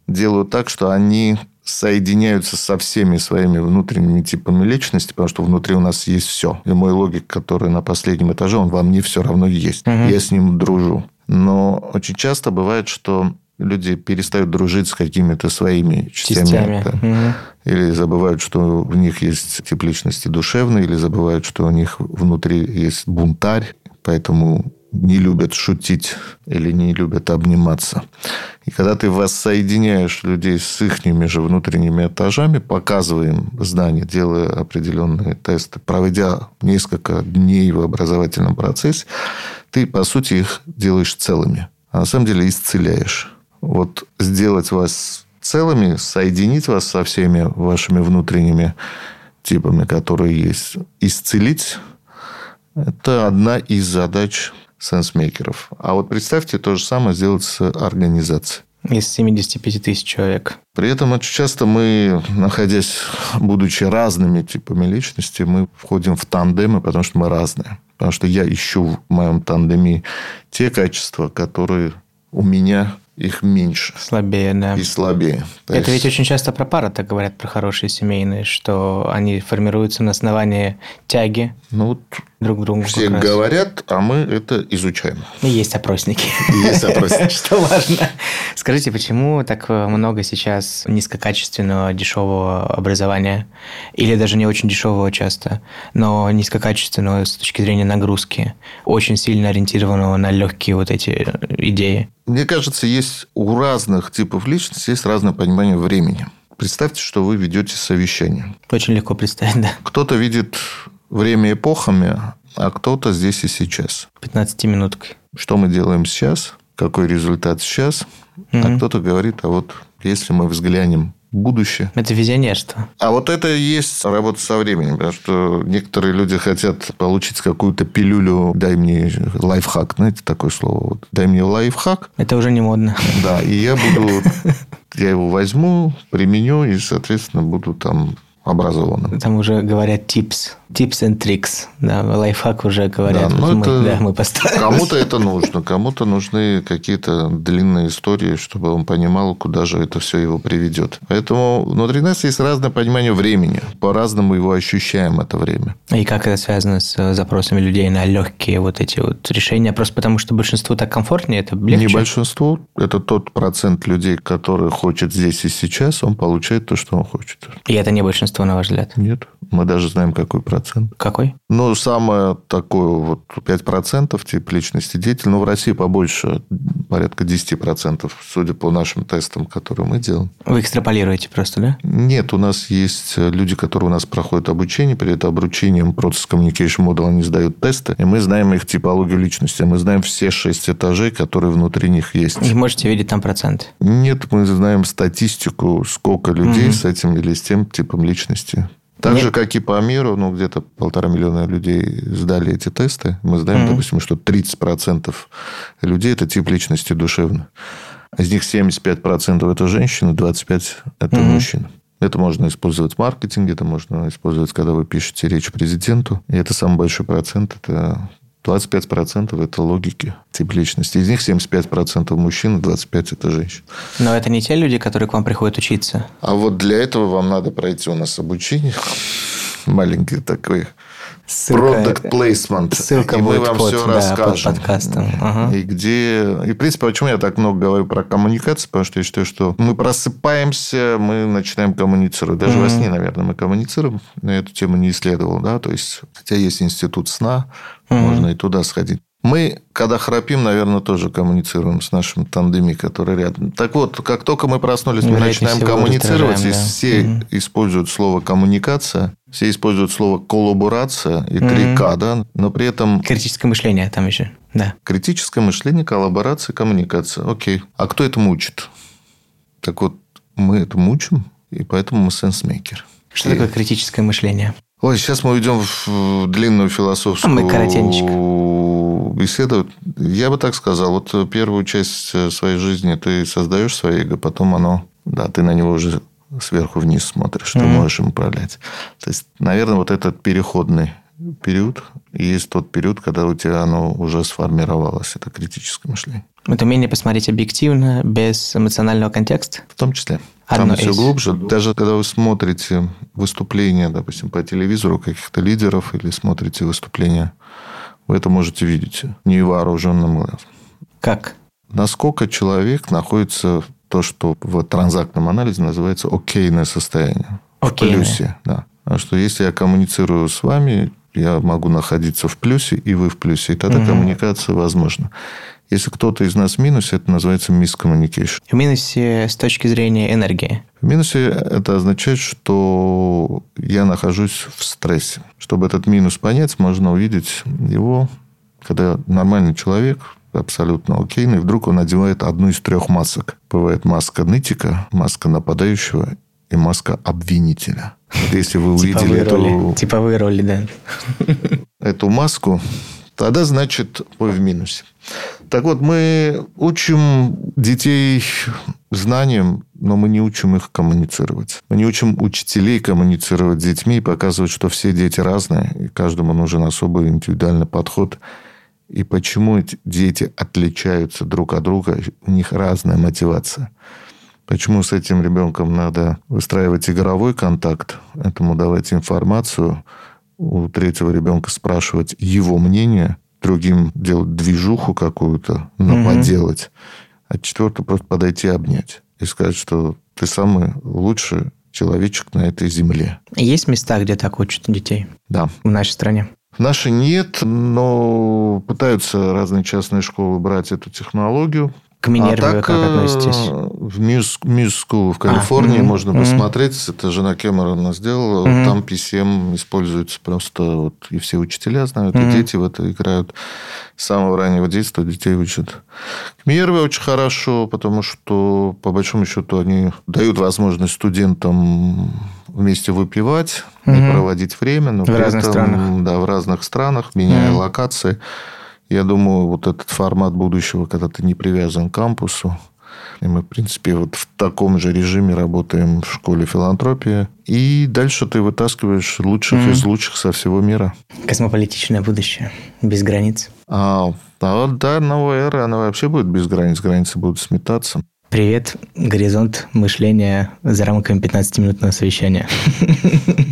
делают так, что они соединяются со всеми своими внутренними типами личности, потому что внутри у нас есть все. И мой логик, который на последнем этаже, он во мне все равно есть. Угу. Я с ним дружу. Но очень часто бывает, что люди перестают дружить с какими-то своими частями. частями. Да. Угу. Или забывают, что в них есть тип личности душевный, или забывают, что у них внутри есть бунтарь, поэтому не любят шутить или не любят обниматься. И когда ты воссоединяешь людей с их же внутренними этажами, показывая им знания, делая определенные тесты, проведя несколько дней в образовательном процессе, ты, по сути, их делаешь целыми. А на самом деле исцеляешь. Вот сделать вас целыми, соединить вас со всеми вашими внутренними типами, которые есть, исцелить – это одна из задач сенсмейкеров. А вот представьте то же самое сделать с организацией. Из 75 тысяч человек. При этом очень часто мы, находясь, будучи разными типами личности, мы входим в тандемы, потому что мы разные. Потому что я ищу в моем тандеме те качества, которые у меня их меньше. Слабее, да. И слабее. То Это есть... ведь очень часто про пары так говорят, про хорошие семейные, что они формируются на основании тяги ну, вот друг к другу. Все говорят, а мы это изучаем. И есть опросники. Есть опросники. [LAUGHS] Что важно. Скажите, почему так много сейчас низкокачественного, дешевого образования? Или даже не очень дешевого часто, но низкокачественного с точки зрения нагрузки, очень сильно ориентированного на легкие вот эти идеи? Мне кажется, есть у разных типов личности есть разное понимание времени. Представьте, что вы ведете совещание. Очень легко представить, да. Кто-то видит время эпохами, а кто-то здесь и сейчас. 15 минуткой. Что мы делаем сейчас, какой результат сейчас, угу. а кто-то говорит, а вот если мы взглянем будущее. Это визионерство. А вот это и есть работа со временем, потому что некоторые люди хотят получить какую-то пилюлю, дай мне лайфхак, знаете, такое слово, вот, дай мне лайфхак. Это уже не модно. Да, и я буду, [LAUGHS] я его возьму, применю, и, соответственно, буду там образованным. Там уже говорят tips, tips and tricks. Да, лайфхак уже говорят. Да, вот мы, это, да, мы Кому-то это нужно, кому-то нужны какие-то длинные истории, чтобы он понимал, куда же это все его приведет. Поэтому внутри нас есть разное понимание времени. По-разному его ощущаем это время. И как это связано с запросами людей на легкие вот эти вот решения? Просто потому, что большинству так комфортнее, это легче? Не большинству. Это тот процент людей, который хочет здесь и сейчас, он получает то, что он хочет. И это не большинство, на ваш взгляд? Нет. Мы даже знаем, какой процент. Какой? Ну, самое такое вот 5% тип личности деятель. Ну, в России побольше, порядка 10%, судя по нашим тестам, которые мы делаем. Вы экстраполируете просто, да? Нет, у нас есть люди, которые у нас проходят обучение. Перед обучением Process Communication Model они сдают тесты. И мы знаем их типологию личности. Мы знаем все шесть этажей, которые внутри них есть. И можете видеть там процент? Нет, мы знаем статистику, сколько людей угу. с этим или с тем типом личности. Так Нет. же, как и по миру, ну, где-то полтора миллиона людей сдали эти тесты. Мы знаем, mm-hmm. допустим, что 30% людей – это тип личности душевный. Из них 75% – это женщины, 25% – это mm-hmm. мужчины. Это можно использовать в маркетинге, это можно использовать, когда вы пишете речь президенту. И это самый большой процент. Это 25% это логики, тип личности. Из них 75% мужчин, 25% это женщин. Но это не те люди, которые к вам приходят учиться. А вот для этого вам надо пройти у нас обучение. [LAUGHS] Маленький такой Ссылка, Product placement. Ссылка и мы вам под, все да, расскажем. Под подкастом. Ага. И где... И, в принципе, почему я так много говорю про коммуникацию? Потому что я считаю, что мы просыпаемся, мы начинаем коммуницировать. Даже mm-hmm. во сне, наверное, мы коммуницируем. Но эту тему не исследовал. Да? То есть, хотя есть институт сна, mm-hmm. можно и туда сходить. Мы, когда храпим, наверное, тоже коммуницируем с нашим тандеми, который рядом. Так вот, как только мы проснулись, мы начинаем коммуницировать, и да. все угу. используют слово коммуникация, все используют слово коллаборация и 3К, да, но при этом... Критическое мышление там еще, да. Критическое мышление, коллаборация, коммуникация. Окей. А кто это мучит? Так вот, мы это мучим, и поэтому мы сенсмейкер. Что и... такое критическое мышление? Ой, сейчас мы уйдем в длинную философскую... А мы коротенечко исследовать, я бы так сказал, вот первую часть э, своей жизни ты создаешь свое эго, потом оно, да, ты на него уже сверху вниз смотришь, mm-hmm. ты можешь им управлять. То есть, наверное, вот этот переходный период, и есть тот период, когда у тебя оно уже сформировалось, это критическое мышление. Это умение посмотреть объективно, без эмоционального контекста? В том числе. Одно Там из... все глубже. Даже когда вы смотрите выступления, допустим, по телевизору каких-то лидеров или смотрите выступления вы это можете видеть невооруженным глазом. Как? Насколько человек находится в то, что в транзактном анализе называется окейное состояние. Окейное. В плюсе, да. А что если я коммуницирую с вами, я могу находиться в плюсе, и вы в плюсе, и тогда угу. коммуникация возможна. Если кто-то из нас в минусе, это называется miscommunication. В минусе с точки зрения энергии? В минусе это означает, что я нахожусь в стрессе. Чтобы этот минус понять, можно увидеть его, когда нормальный человек, абсолютно окейный, вдруг он одевает одну из трех масок. Бывает маска нытика, маска нападающего и маска обвинителя. Вот если вы увидели эту... Типовые роли, да. [LAUGHS] Эту маску, тогда значит вы в минусе. Так вот, мы учим детей знаниям, но мы не учим их коммуницировать. Мы не учим учителей коммуницировать с детьми и показывать, что все дети разные, и каждому нужен особый индивидуальный подход. и почему эти дети отличаются друг от друга, у них разная мотивация. Почему с этим ребенком надо выстраивать игровой контакт, этому давать информацию, у третьего ребенка спрашивать его мнение, другим делать движуху какую-то, наподелать, угу. а четвертый просто подойти и обнять и сказать, что ты самый лучший человечек на этой земле. Есть места, где так учат детей? Да. В нашей стране? В нашей нет, но пытаются разные частные школы брать эту технологию. К Минерве а так, как относитесь? Э, в Мьюз, Мьюз в Калифорнии а, можно угу. посмотреть. Это жена Кэмерона сделала. Угу. Там PCM используется просто... Вот, и все учителя знают, угу. и дети в это играют. С самого раннего детства детей учат. К Минерве очень хорошо, потому что, по большому счету, они дают возможность студентам вместе выпивать, угу. не проводить время. Но в разных этом, странах. Да, в разных странах, меняя угу. локации. Я думаю, вот этот формат будущего, когда ты не привязан к кампусу, и мы, в принципе, вот в таком же режиме работаем в школе филантропии. И дальше ты вытаскиваешь лучших mm-hmm. из лучших со всего мира. Космополитичное будущее. Без границ. А, а да, новая эра, она вообще будет без границ. Границы будут сметаться. Привет, горизонт мышления за рамками 15-минутного совещания.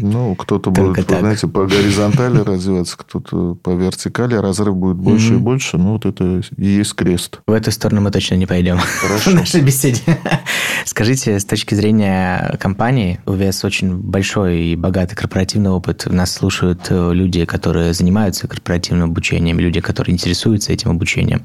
Ну, кто-то будет, так. знаете, по горизонтали развиваться, кто-то по вертикали, разрыв будет больше mm-hmm. и больше. Ну, вот это и есть крест. В эту сторону мы точно не пойдем [LAUGHS] Хорошо. в нашей беседе. Скажите, с точки зрения компании, у вас очень большой и богатый корпоративный опыт. Нас слушают э, люди, которые занимаются корпоративным обучением, люди, которые интересуются этим обучением.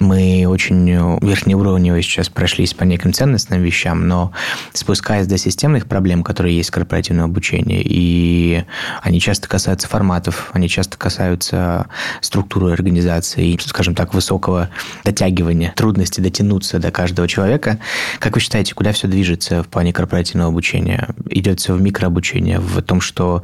Мы очень верхнеуровнево сейчас прошлись по неким ценностным вещам, но спускаясь до системных проблем, которые есть в корпоративном обучении, и они часто касаются форматов, они часто касаются структуры организации, скажем так, высокого дотягивания, трудности дотянуться до каждого человека. Как вы считаете, куда все движется в плане корпоративного обучения? Идет все в микрообучение, в том, что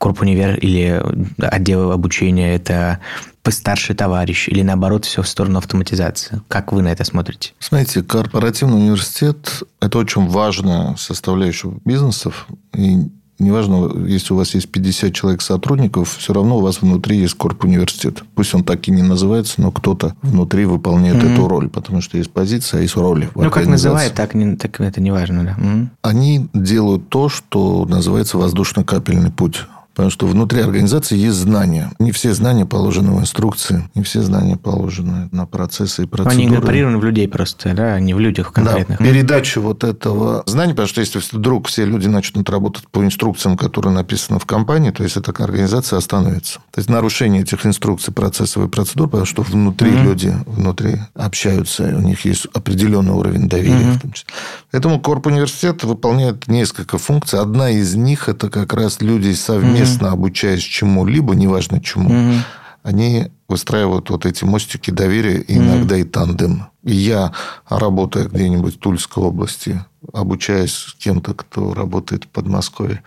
Корпунивер или отдел обучения – это старший товарищ или наоборот все в сторону автоматизации? Как вы на это смотрите? Смотрите, корпоративный университет – это очень важная составляющая бизнесов. И неважно, если у вас есть 50 человек сотрудников, все равно у вас внутри есть корп университет. Пусть он так и не называется, но кто-то внутри выполняет mm-hmm. эту роль, потому что есть позиция, а есть роли. ну, как называют, так, не, так это не важно, да. Mm-hmm. Они делают то, что называется воздушно-капельный путь. Потому что внутри организации есть знания. Не все знания положены в инструкции, не все знания положены на процессы и процедуры. Они инкорпорированы в людей просто, да, не в людях конкретных. Да, передача вот этого знания, потому что если вдруг все люди начнут работать по инструкциям, которые написаны в компании, то есть эта организация остановится. То есть нарушение этих инструкций, процессов и процедур, потому что внутри mm-hmm. люди внутри общаются, у них есть определенный уровень доверия mm-hmm. в том числе. Поэтому Корп университет выполняет несколько функций. Одна из них это как раз люди совместно совместно mm-hmm. обучаясь чему-либо, неважно чему, mm-hmm. они выстраивают вот эти мостики доверия, иногда mm-hmm. и тандем. И я, работая где-нибудь в Тульской области, обучаясь с кем-то, кто работает в Подмосковье,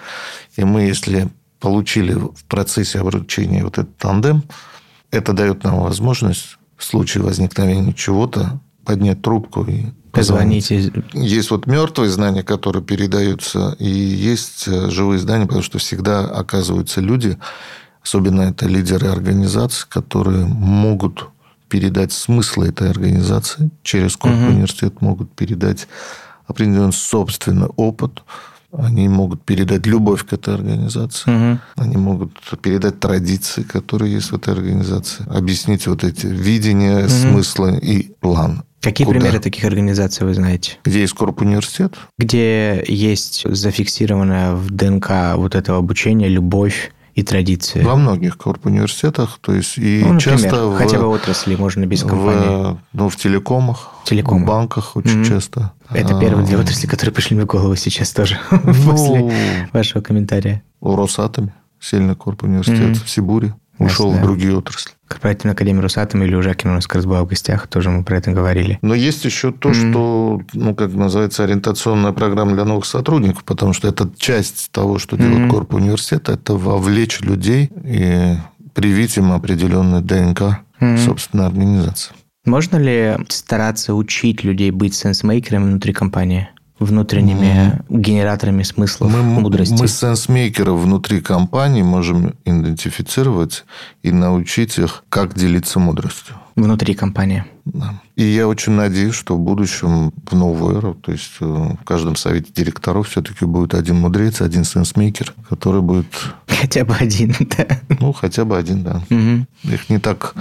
и мы, если получили в процессе обучения вот этот тандем, это дает нам возможность в случае возникновения чего-то поднять трубку и Позвоните. Есть вот мертвые знания, которые передаются, и есть э, живые знания, потому что всегда оказываются люди, особенно это лидеры организаций, которые могут передать смысл этой организации через Корп угу. университет, могут передать определенный собственный опыт, они могут передать любовь к этой организации. Угу. Они могут передать традиции, которые есть в этой организации. Объяснить вот эти видения, угу. смысла и план. Какие Куда? примеры таких организаций вы знаете? Где есть Корп университет? Где есть зафиксированная в ДНК вот этого обучения любовь и традиции? Во многих корп университетах, то есть и ну, например, часто в, хотя бы отрасли, можно без компании. В, ну, в телекомах, Телеком. в банках очень mm-hmm. часто. Это первые две а, отрасли, которые пришли мне в голову сейчас тоже [LAUGHS] ну, после вашего комментария. У Росатоме сильный корп университет, mm-hmm. в Сибуре ушел в другие отрасли. Корпоративная академия Росатом или у Жакина у нас как раз была в гостях, тоже мы про это говорили. Но есть еще то, mm-hmm. что, ну, как называется, ориентационная программа для новых сотрудников, потому что это часть того, что делает mm-hmm. корпус университета, это вовлечь людей и привить им определенную ДНК mm-hmm. собственной организации. Можно ли стараться учить людей быть сенсмейкерами внутри компании? Внутренними mm-hmm. генераторами смыслов мы, мудрости. Мы сенсмейкеров внутри компании можем идентифицировать и научить их, как делиться мудростью. Внутри компании. Да. И я очень надеюсь, что в будущем, в новую эру, то есть э, в каждом совете директоров все-таки будет один мудрец, один сенсмейкер, который будет... Хотя бы один, [LAUGHS] да. Ну, хотя бы один, да. Угу. Их не так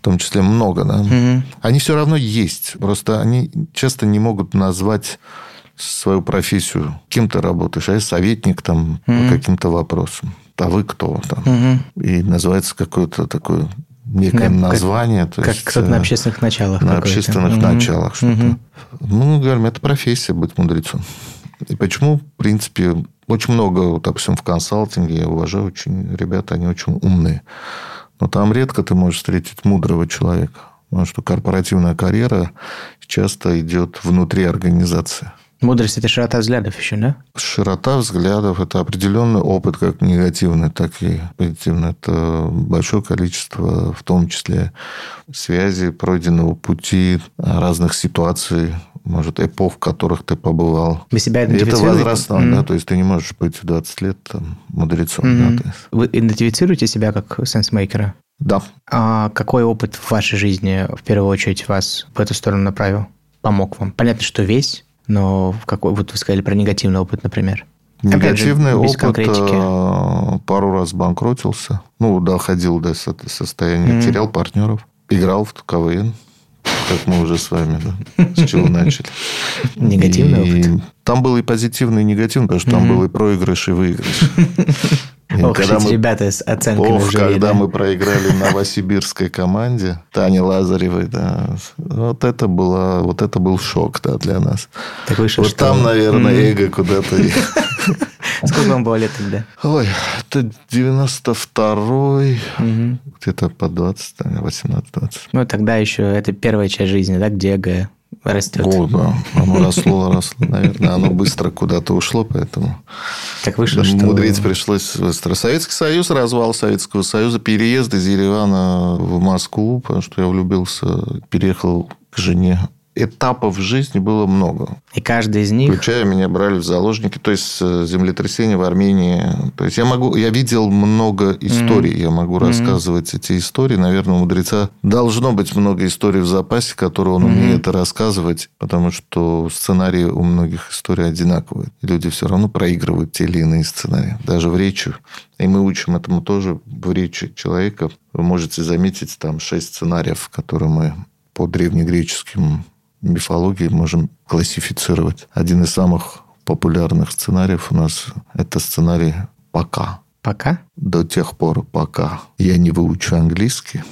в том числе много, да. Угу. Они все равно есть. Просто они часто не могут назвать свою профессию. Кем ты работаешь? А я советник там угу. по каким-то вопросам. А вы кто там? Угу. И называется какое-то такое некое да, название. Как, то есть, как на общественных началах. На общественных угу. началах что-то. Угу. Ну, говорим, это профессия быть мудрецом. И почему, в принципе, очень много, вот, допустим, в консалтинге, я уважаю очень ребята, они очень умные. Но там редко ты можешь встретить мудрого человека. Потому что корпоративная карьера часто идет внутри организации. Мудрость – это широта взглядов еще, да? Широта взглядов – это определенный опыт, как негативный, так и позитивный. Это большое количество, в том числе, связей, пройденного пути, разных ситуаций, может, эпох, в которых ты побывал. Вы себя идентифицируете? это возрастно, mm-hmm. да, то есть ты не можешь быть в 20 лет там, мудрецом. Mm-hmm. Да. Вы идентифицируете себя как сенсмейкера? Да. А какой опыт в вашей жизни в первую очередь вас в эту сторону направил, помог вам? Понятно, что весь, но в какой, вот вы сказали про негативный опыт, например. Негативный же, опыт конкретики. Э, пару раз банкротился. Ну, доходил до состояния, mm-hmm. терял партнеров. Играл в КВН, как мы уже с вами, да, с чего [LAUGHS] начали. Негативный и опыт. Там был и позитивный, и негативный, потому что там был и проигрыш, и выигрыш. [LAUGHS] Ох, когда мы... ребята с оценками Ох, жюри, когда да? мы проиграли [LAUGHS] новосибирской команде, Тане Лазаревой, да, вот это было, вот это был шок, да, для нас. Так вышло, вот что... там, наверное, эго куда-то... [LAUGHS] Сколько вам было лет тогда? Ой, это 92-й, угу. где-то по 20, 18-20. Ну, тогда еще это первая часть жизни, да, где эго растет. О, да. Оно росло, росло, наверное. Оно быстро куда-то ушло, поэтому... Так вышло, что... Мудрить пришлось быстро. Советский Союз, развал Советского Союза, переезд из Еревана в Москву, потому что я влюбился, переехал к жене этапов жизни было много. И каждый из них... Включая меня брали в заложники, то есть э, землетрясение в Армении. То есть я могу, я видел много историй, mm-hmm. я могу mm-hmm. рассказывать эти истории. Наверное, у мудреца должно быть много историй в запасе, которые он mm-hmm. умеет рассказывать, потому что сценарии у многих историй одинаковые. Люди все равно проигрывают те или иные сценарии, даже в речи. И мы учим этому тоже в речи человека. Вы можете заметить там шесть сценариев, которые мы по древнегреческим мифологии можем классифицировать. Один из самых популярных сценариев у нас – это сценарий «пока». Пока? До тех пор, пока я не выучу английский.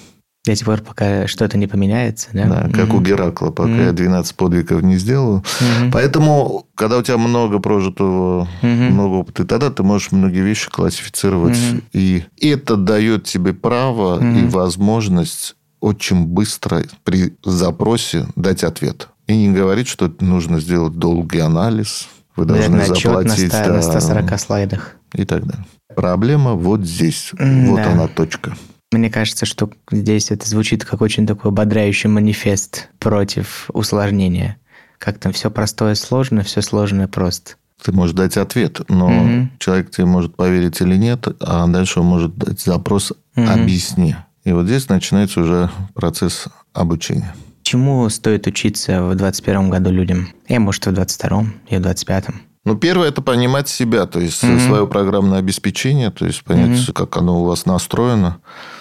До тех пор, пока что-то не поменяется, да? Да, как mm-hmm. у Геракла, пока mm-hmm. я 12 подвигов не сделаю. Mm-hmm. Поэтому, когда у тебя много прожитого, mm-hmm. много опыта, тогда ты можешь многие вещи классифицировать. Mm-hmm. И это дает тебе право mm-hmm. и возможность очень быстро при запросе дать ответ. И не говорить, что нужно сделать долгий анализ, вы должны Наверное, заплатить... На, 100, на 140 слайдах. И так далее. Проблема вот здесь. Вот да. она точка. Мне кажется, что здесь это звучит как очень такой ободряющий манифест против усложнения. Как там все простое сложно, все сложное просто. Ты можешь дать ответ, но угу. человек тебе может поверить или нет, а дальше он может дать запрос угу. «объясни». И вот здесь начинается уже процесс обучения. Чему стоит учиться в 2021 году людям? Я, может, в 2022 и в 2025. Ну, первое – это понимать себя, то есть mm-hmm. свое программное обеспечение, то есть понять, mm-hmm. как оно у вас настроено.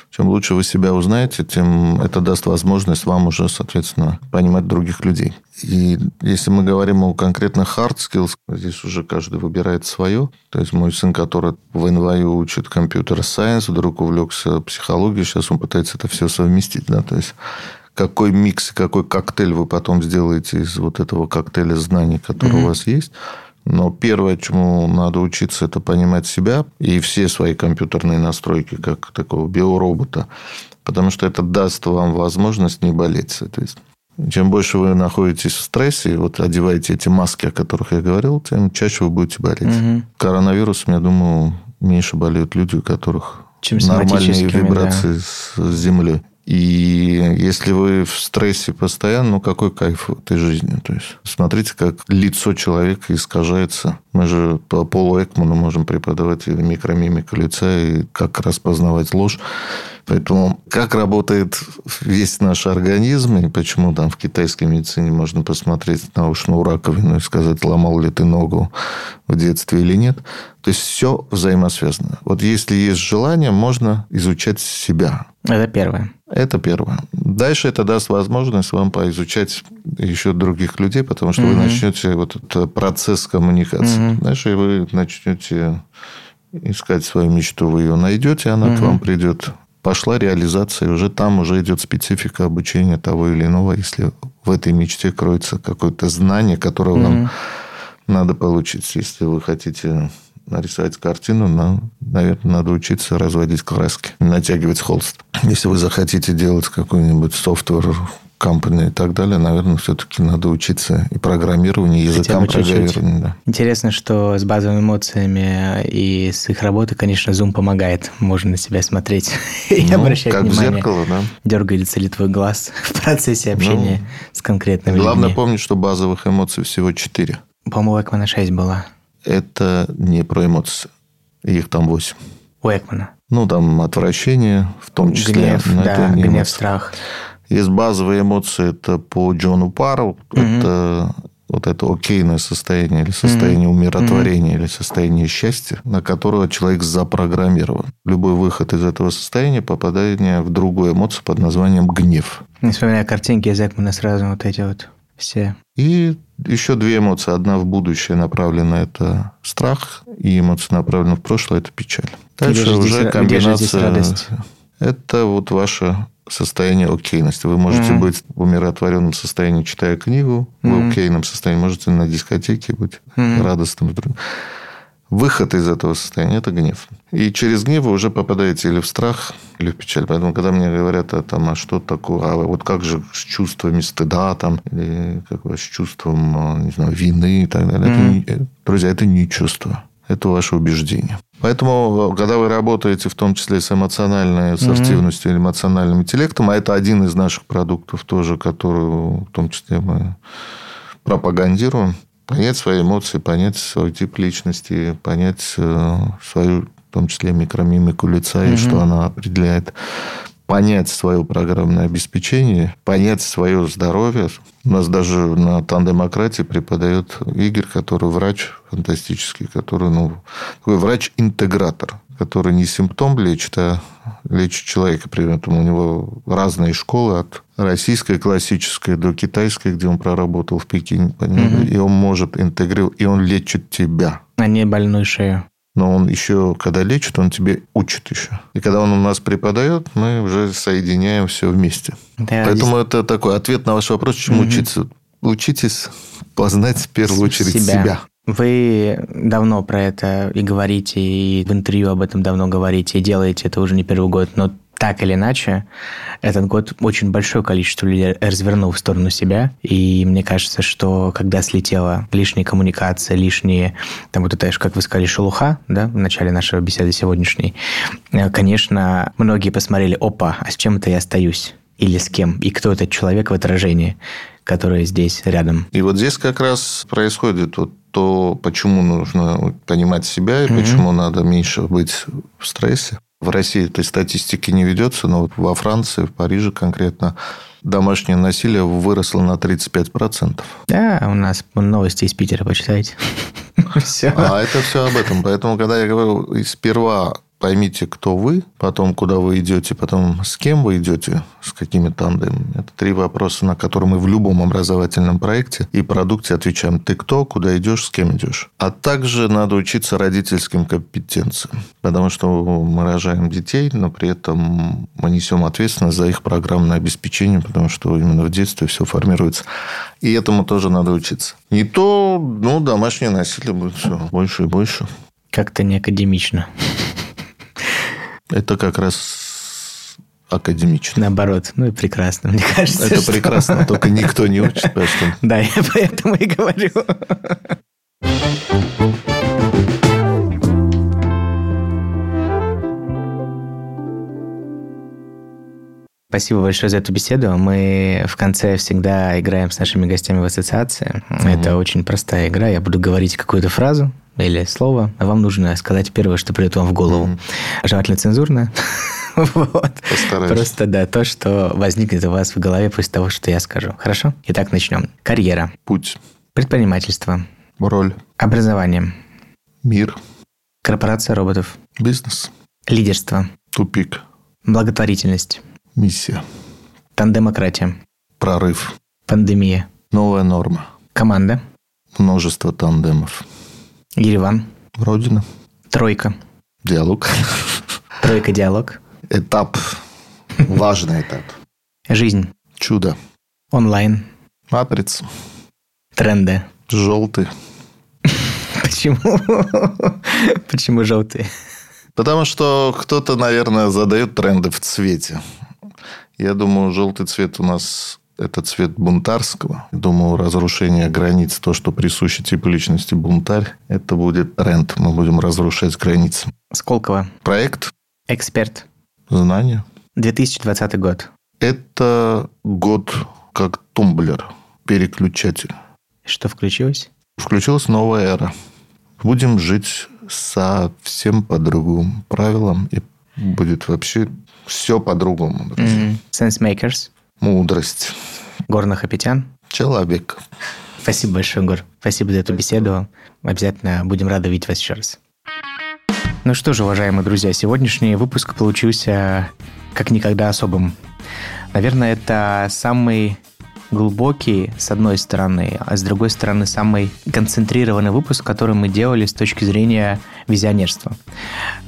Чем лучше вы себя узнаете, тем это даст возможность вам уже, соответственно, понимать других людей. И если мы говорим о конкретных hard skills, здесь уже каждый выбирает свое. То есть мой сын, который в НВЮ учит компьютер сайенс, вдруг увлекся психологией, сейчас он пытается это все совместить. Да? То есть какой микс, какой коктейль вы потом сделаете из вот этого коктейля знаний, который mm-hmm. у вас есть – но первое, чему надо учиться, это понимать себя и все свои компьютерные настройки, как такого биоробота. Потому что это даст вам возможность не болеть, соответственно. Чем больше вы находитесь в стрессе, вот одеваете эти маски, о которых я говорил, тем чаще вы будете болеть. Угу. Коронавирусом, я думаю, меньше болеют люди, у которых Чем нормальные вибрации да. с землей. И если вы в стрессе постоянно, ну какой кайф в этой жизни? То есть смотрите, как лицо человека искажается. Мы же по Полу Экману можем преподавать и микромимику лица, и как распознавать ложь. Поэтому как работает весь наш организм, и почему там в китайской медицине можно посмотреть на ушную раковину и сказать, ломал ли ты ногу в детстве или нет. То есть все взаимосвязано. Вот если есть желание, можно изучать себя. Это первое. Это первое. Дальше это даст возможность вам поизучать еще других людей, потому что угу. вы начнете вот этот процесс коммуникации. Угу. Дальше вы начнете искать свою мечту, вы ее найдете, она угу. к вам придет пошла реализация, уже там уже идет специфика обучения того или иного, если в этой мечте кроется какое-то знание, которое mm-hmm. вам надо получить. Если вы хотите нарисовать картину, нам, наверное, надо учиться разводить краски, натягивать холст. Если вы захотите делать какой-нибудь софтвер, company и так далее, наверное, все-таки надо учиться и программированию, и языкам программирования. Да. Интересно, что с базовыми эмоциями и с их работой, конечно, Zoom помогает. Можно на себя смотреть [LAUGHS] и ну, обращать как внимание. в зеркало, да. Дергается ли твой глаз [LAUGHS] в процессе общения ну, с конкретными Главное людьми. помнить, что базовых эмоций всего четыре. По-моему, у Экмана 6 была. Это не про эмоции. Их там восемь. У Экмана. Ну, там отвращение в том числе. Гнев, да, гнев, эмоции. страх. Есть базовые эмоции, это по Джону Пару, угу. это вот это окейное состояние или состояние mm-hmm. умиротворения mm-hmm. или состояние счастья, на которое человек запрограммирован. Любой выход из этого состояния попадание в другую эмоцию под названием гнев. Не вспоминая картинки из Экмана сразу вот эти вот все. И еще две эмоции. Одна в будущее направлена – это страх, и эмоция направлена в прошлое – это печаль. Дальше где уже здесь, комбинация. Это вот ваша состояние окейности. Вы можете mm-hmm. быть в умиротворенном состоянии, читая книгу, mm-hmm. в окейном состоянии, можете на дискотеке быть mm-hmm. радостным. Выход из этого состояния – это гнев. И через гнев вы уже попадаете или в страх, или в печаль. Поэтому, когда мне говорят, а, там, а что такое, а вот как же с чувствами стыда, там, или как с чувством, а, не знаю, вины и так далее. Mm-hmm. Это, друзья, это не чувство. Это ваше убеждение. Поэтому, когда вы работаете в том числе с эмоциональной ассортивностью mm-hmm. или эмоциональным интеллектом, а это один из наших продуктов тоже, который в том числе мы пропагандируем, понять свои эмоции, понять свой тип личности, понять э, свою, в том числе, микромимику лица mm-hmm. и что она определяет, понять свое программное обеспечение, понять свое здоровье. У нас даже на тандемократии преподает Игорь, который врач фантастический, который, ну, такой врач-интегратор, который не симптом лечит, а лечит человека. При этом у него разные школы от российской классической до китайской, где он проработал в Пекине. Угу. И он может интегрировать, и он лечит тебя. А не больную шею но он еще, когда лечит, он тебе учит еще. И когда он у нас преподает, мы уже соединяем все вместе. Да, Поэтому здесь... это такой ответ на ваш вопрос, чему угу. учиться. Учитесь познать в первую очередь себя. себя. Вы давно про это и говорите, и в интервью об этом давно говорите, и делаете это уже не первый год, но так или иначе, этот год очень большое количество людей развернул в сторону себя, и мне кажется, что когда слетела лишняя коммуникация, лишние, там вот это, как вы сказали, шелуха, да, в начале нашей беседы сегодняшней, э, конечно, многие посмотрели, опа, а с чем это я остаюсь? Или с кем? И кто этот человек в отражении, который здесь рядом? И вот здесь как раз происходит вот то, почему нужно понимать себя и mm-hmm. почему надо меньше быть в стрессе. В России этой статистики не ведется, но вот во Франции, в Париже конкретно, домашнее насилие выросло на 35%. Да, у нас новости из Питера почитайте. [LAUGHS] А это все об этом. Поэтому, когда я говорю, сперва поймите, кто вы, потом куда вы идете, потом с кем вы идете, с какими тандемами. Это три вопроса, на которые мы в любом образовательном проекте и продукте отвечаем. Ты кто, куда идешь, с кем идешь. А также надо учиться родительским компетенциям, потому что мы рожаем детей, но при этом мы несем ответственность за их программное обеспечение, потому что именно в детстве все формируется. И этому тоже надо учиться. Не то, ну, домашнее насилие будет все больше и больше. Как-то не академично. Это как раз академично. Наоборот, ну и прекрасно, мне кажется. Это что... прекрасно, только никто не учит, поэтому... Да, я поэтому и говорю. Спасибо большое за эту беседу. Мы в конце всегда играем с нашими гостями в ассоциации. Mm-hmm. Это очень простая игра. Я буду говорить какую-то фразу или слово, а вам нужно сказать первое, что придет вам в голову. Mm-hmm. Желательно цензурно. [LAUGHS] вот. Постараюсь. Просто, да, то, что возникнет у вас в голове после того, что я скажу. Хорошо? Итак, начнем. Карьера. Путь. Предпринимательство. Роль. Образование. Мир. Корпорация роботов. Бизнес. Лидерство. Тупик. Благотворительность. Миссия. Тандемократия. Прорыв. Пандемия. Новая норма. Команда. Множество тандемов. Ереван. Родина. Тройка. Диалог. Тройка диалог. Этап. Важный этап. Жизнь. Чудо. Онлайн. Матрица. Тренды. Желтый. Почему? Почему желтый? Потому что кто-то, наверное, задает тренды в цвете. Я думаю, желтый цвет у нас это цвет бунтарского. Думаю, разрушение границ, то, что присуще типу личности бунтарь, это будет тренд. Мы будем разрушать границы. Сколково. Проект. Эксперт. Знание. 2020 год. Это год как тумблер, переключатель. Что включилось? Включилась новая эра. Будем жить совсем по другим правилам, и будет вообще все по-другому. Mm-hmm. Мудрость. Гор Нахапетян. Человек. Спасибо большое, Гор. Спасибо за эту беседу. Обязательно будем рады видеть вас еще раз. Ну что же, уважаемые друзья, сегодняшний выпуск получился как никогда особым. Наверное, это самый глубокий, с одной стороны, а с другой стороны, самый концентрированный выпуск, который мы делали с точки зрения визионерства.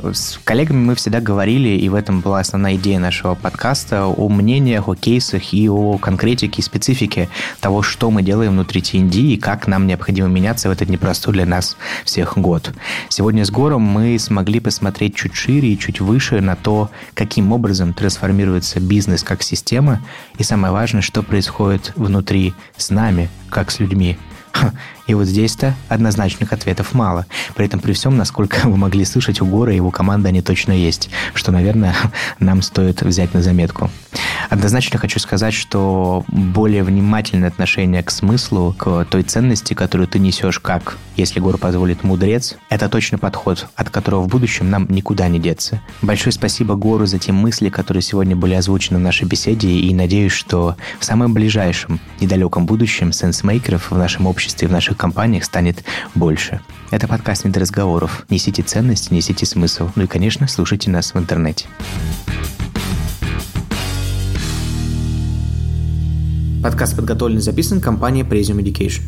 С коллегами мы всегда говорили, и в этом была основная идея нашего подкаста, о мнениях, о кейсах и о конкретике и специфике того, что мы делаем внутри TND и как нам необходимо меняться в этот непростой для нас всех год. Сегодня с Гором мы смогли посмотреть чуть шире и чуть выше на то, каким образом трансформируется бизнес как система, и самое важное, что происходит внутри с нами, как с людьми. [LAUGHS] И вот здесь-то однозначных ответов мало. При этом при всем, насколько [LAUGHS] вы могли слышать, у Гора и его команды они точно есть, что, наверное, [LAUGHS] нам стоит взять на заметку. Однозначно хочу сказать, что более внимательное отношение к смыслу, к той ценности, которую ты несешь как, если Гор позволит, мудрец, это точно подход, от которого в будущем нам никуда не деться. Большое спасибо Гору за те мысли, которые сегодня были озвучены в нашей беседе, и надеюсь, что в самом ближайшем, недалеком будущем сенсмейкеров в нашем обществе, в наших компаниях станет больше. Это подкаст «Нет разговоров». Несите ценности, несите смысл. Ну и, конечно, слушайте нас в интернете. Подкаст подготовлен и записан компанией Presium Education.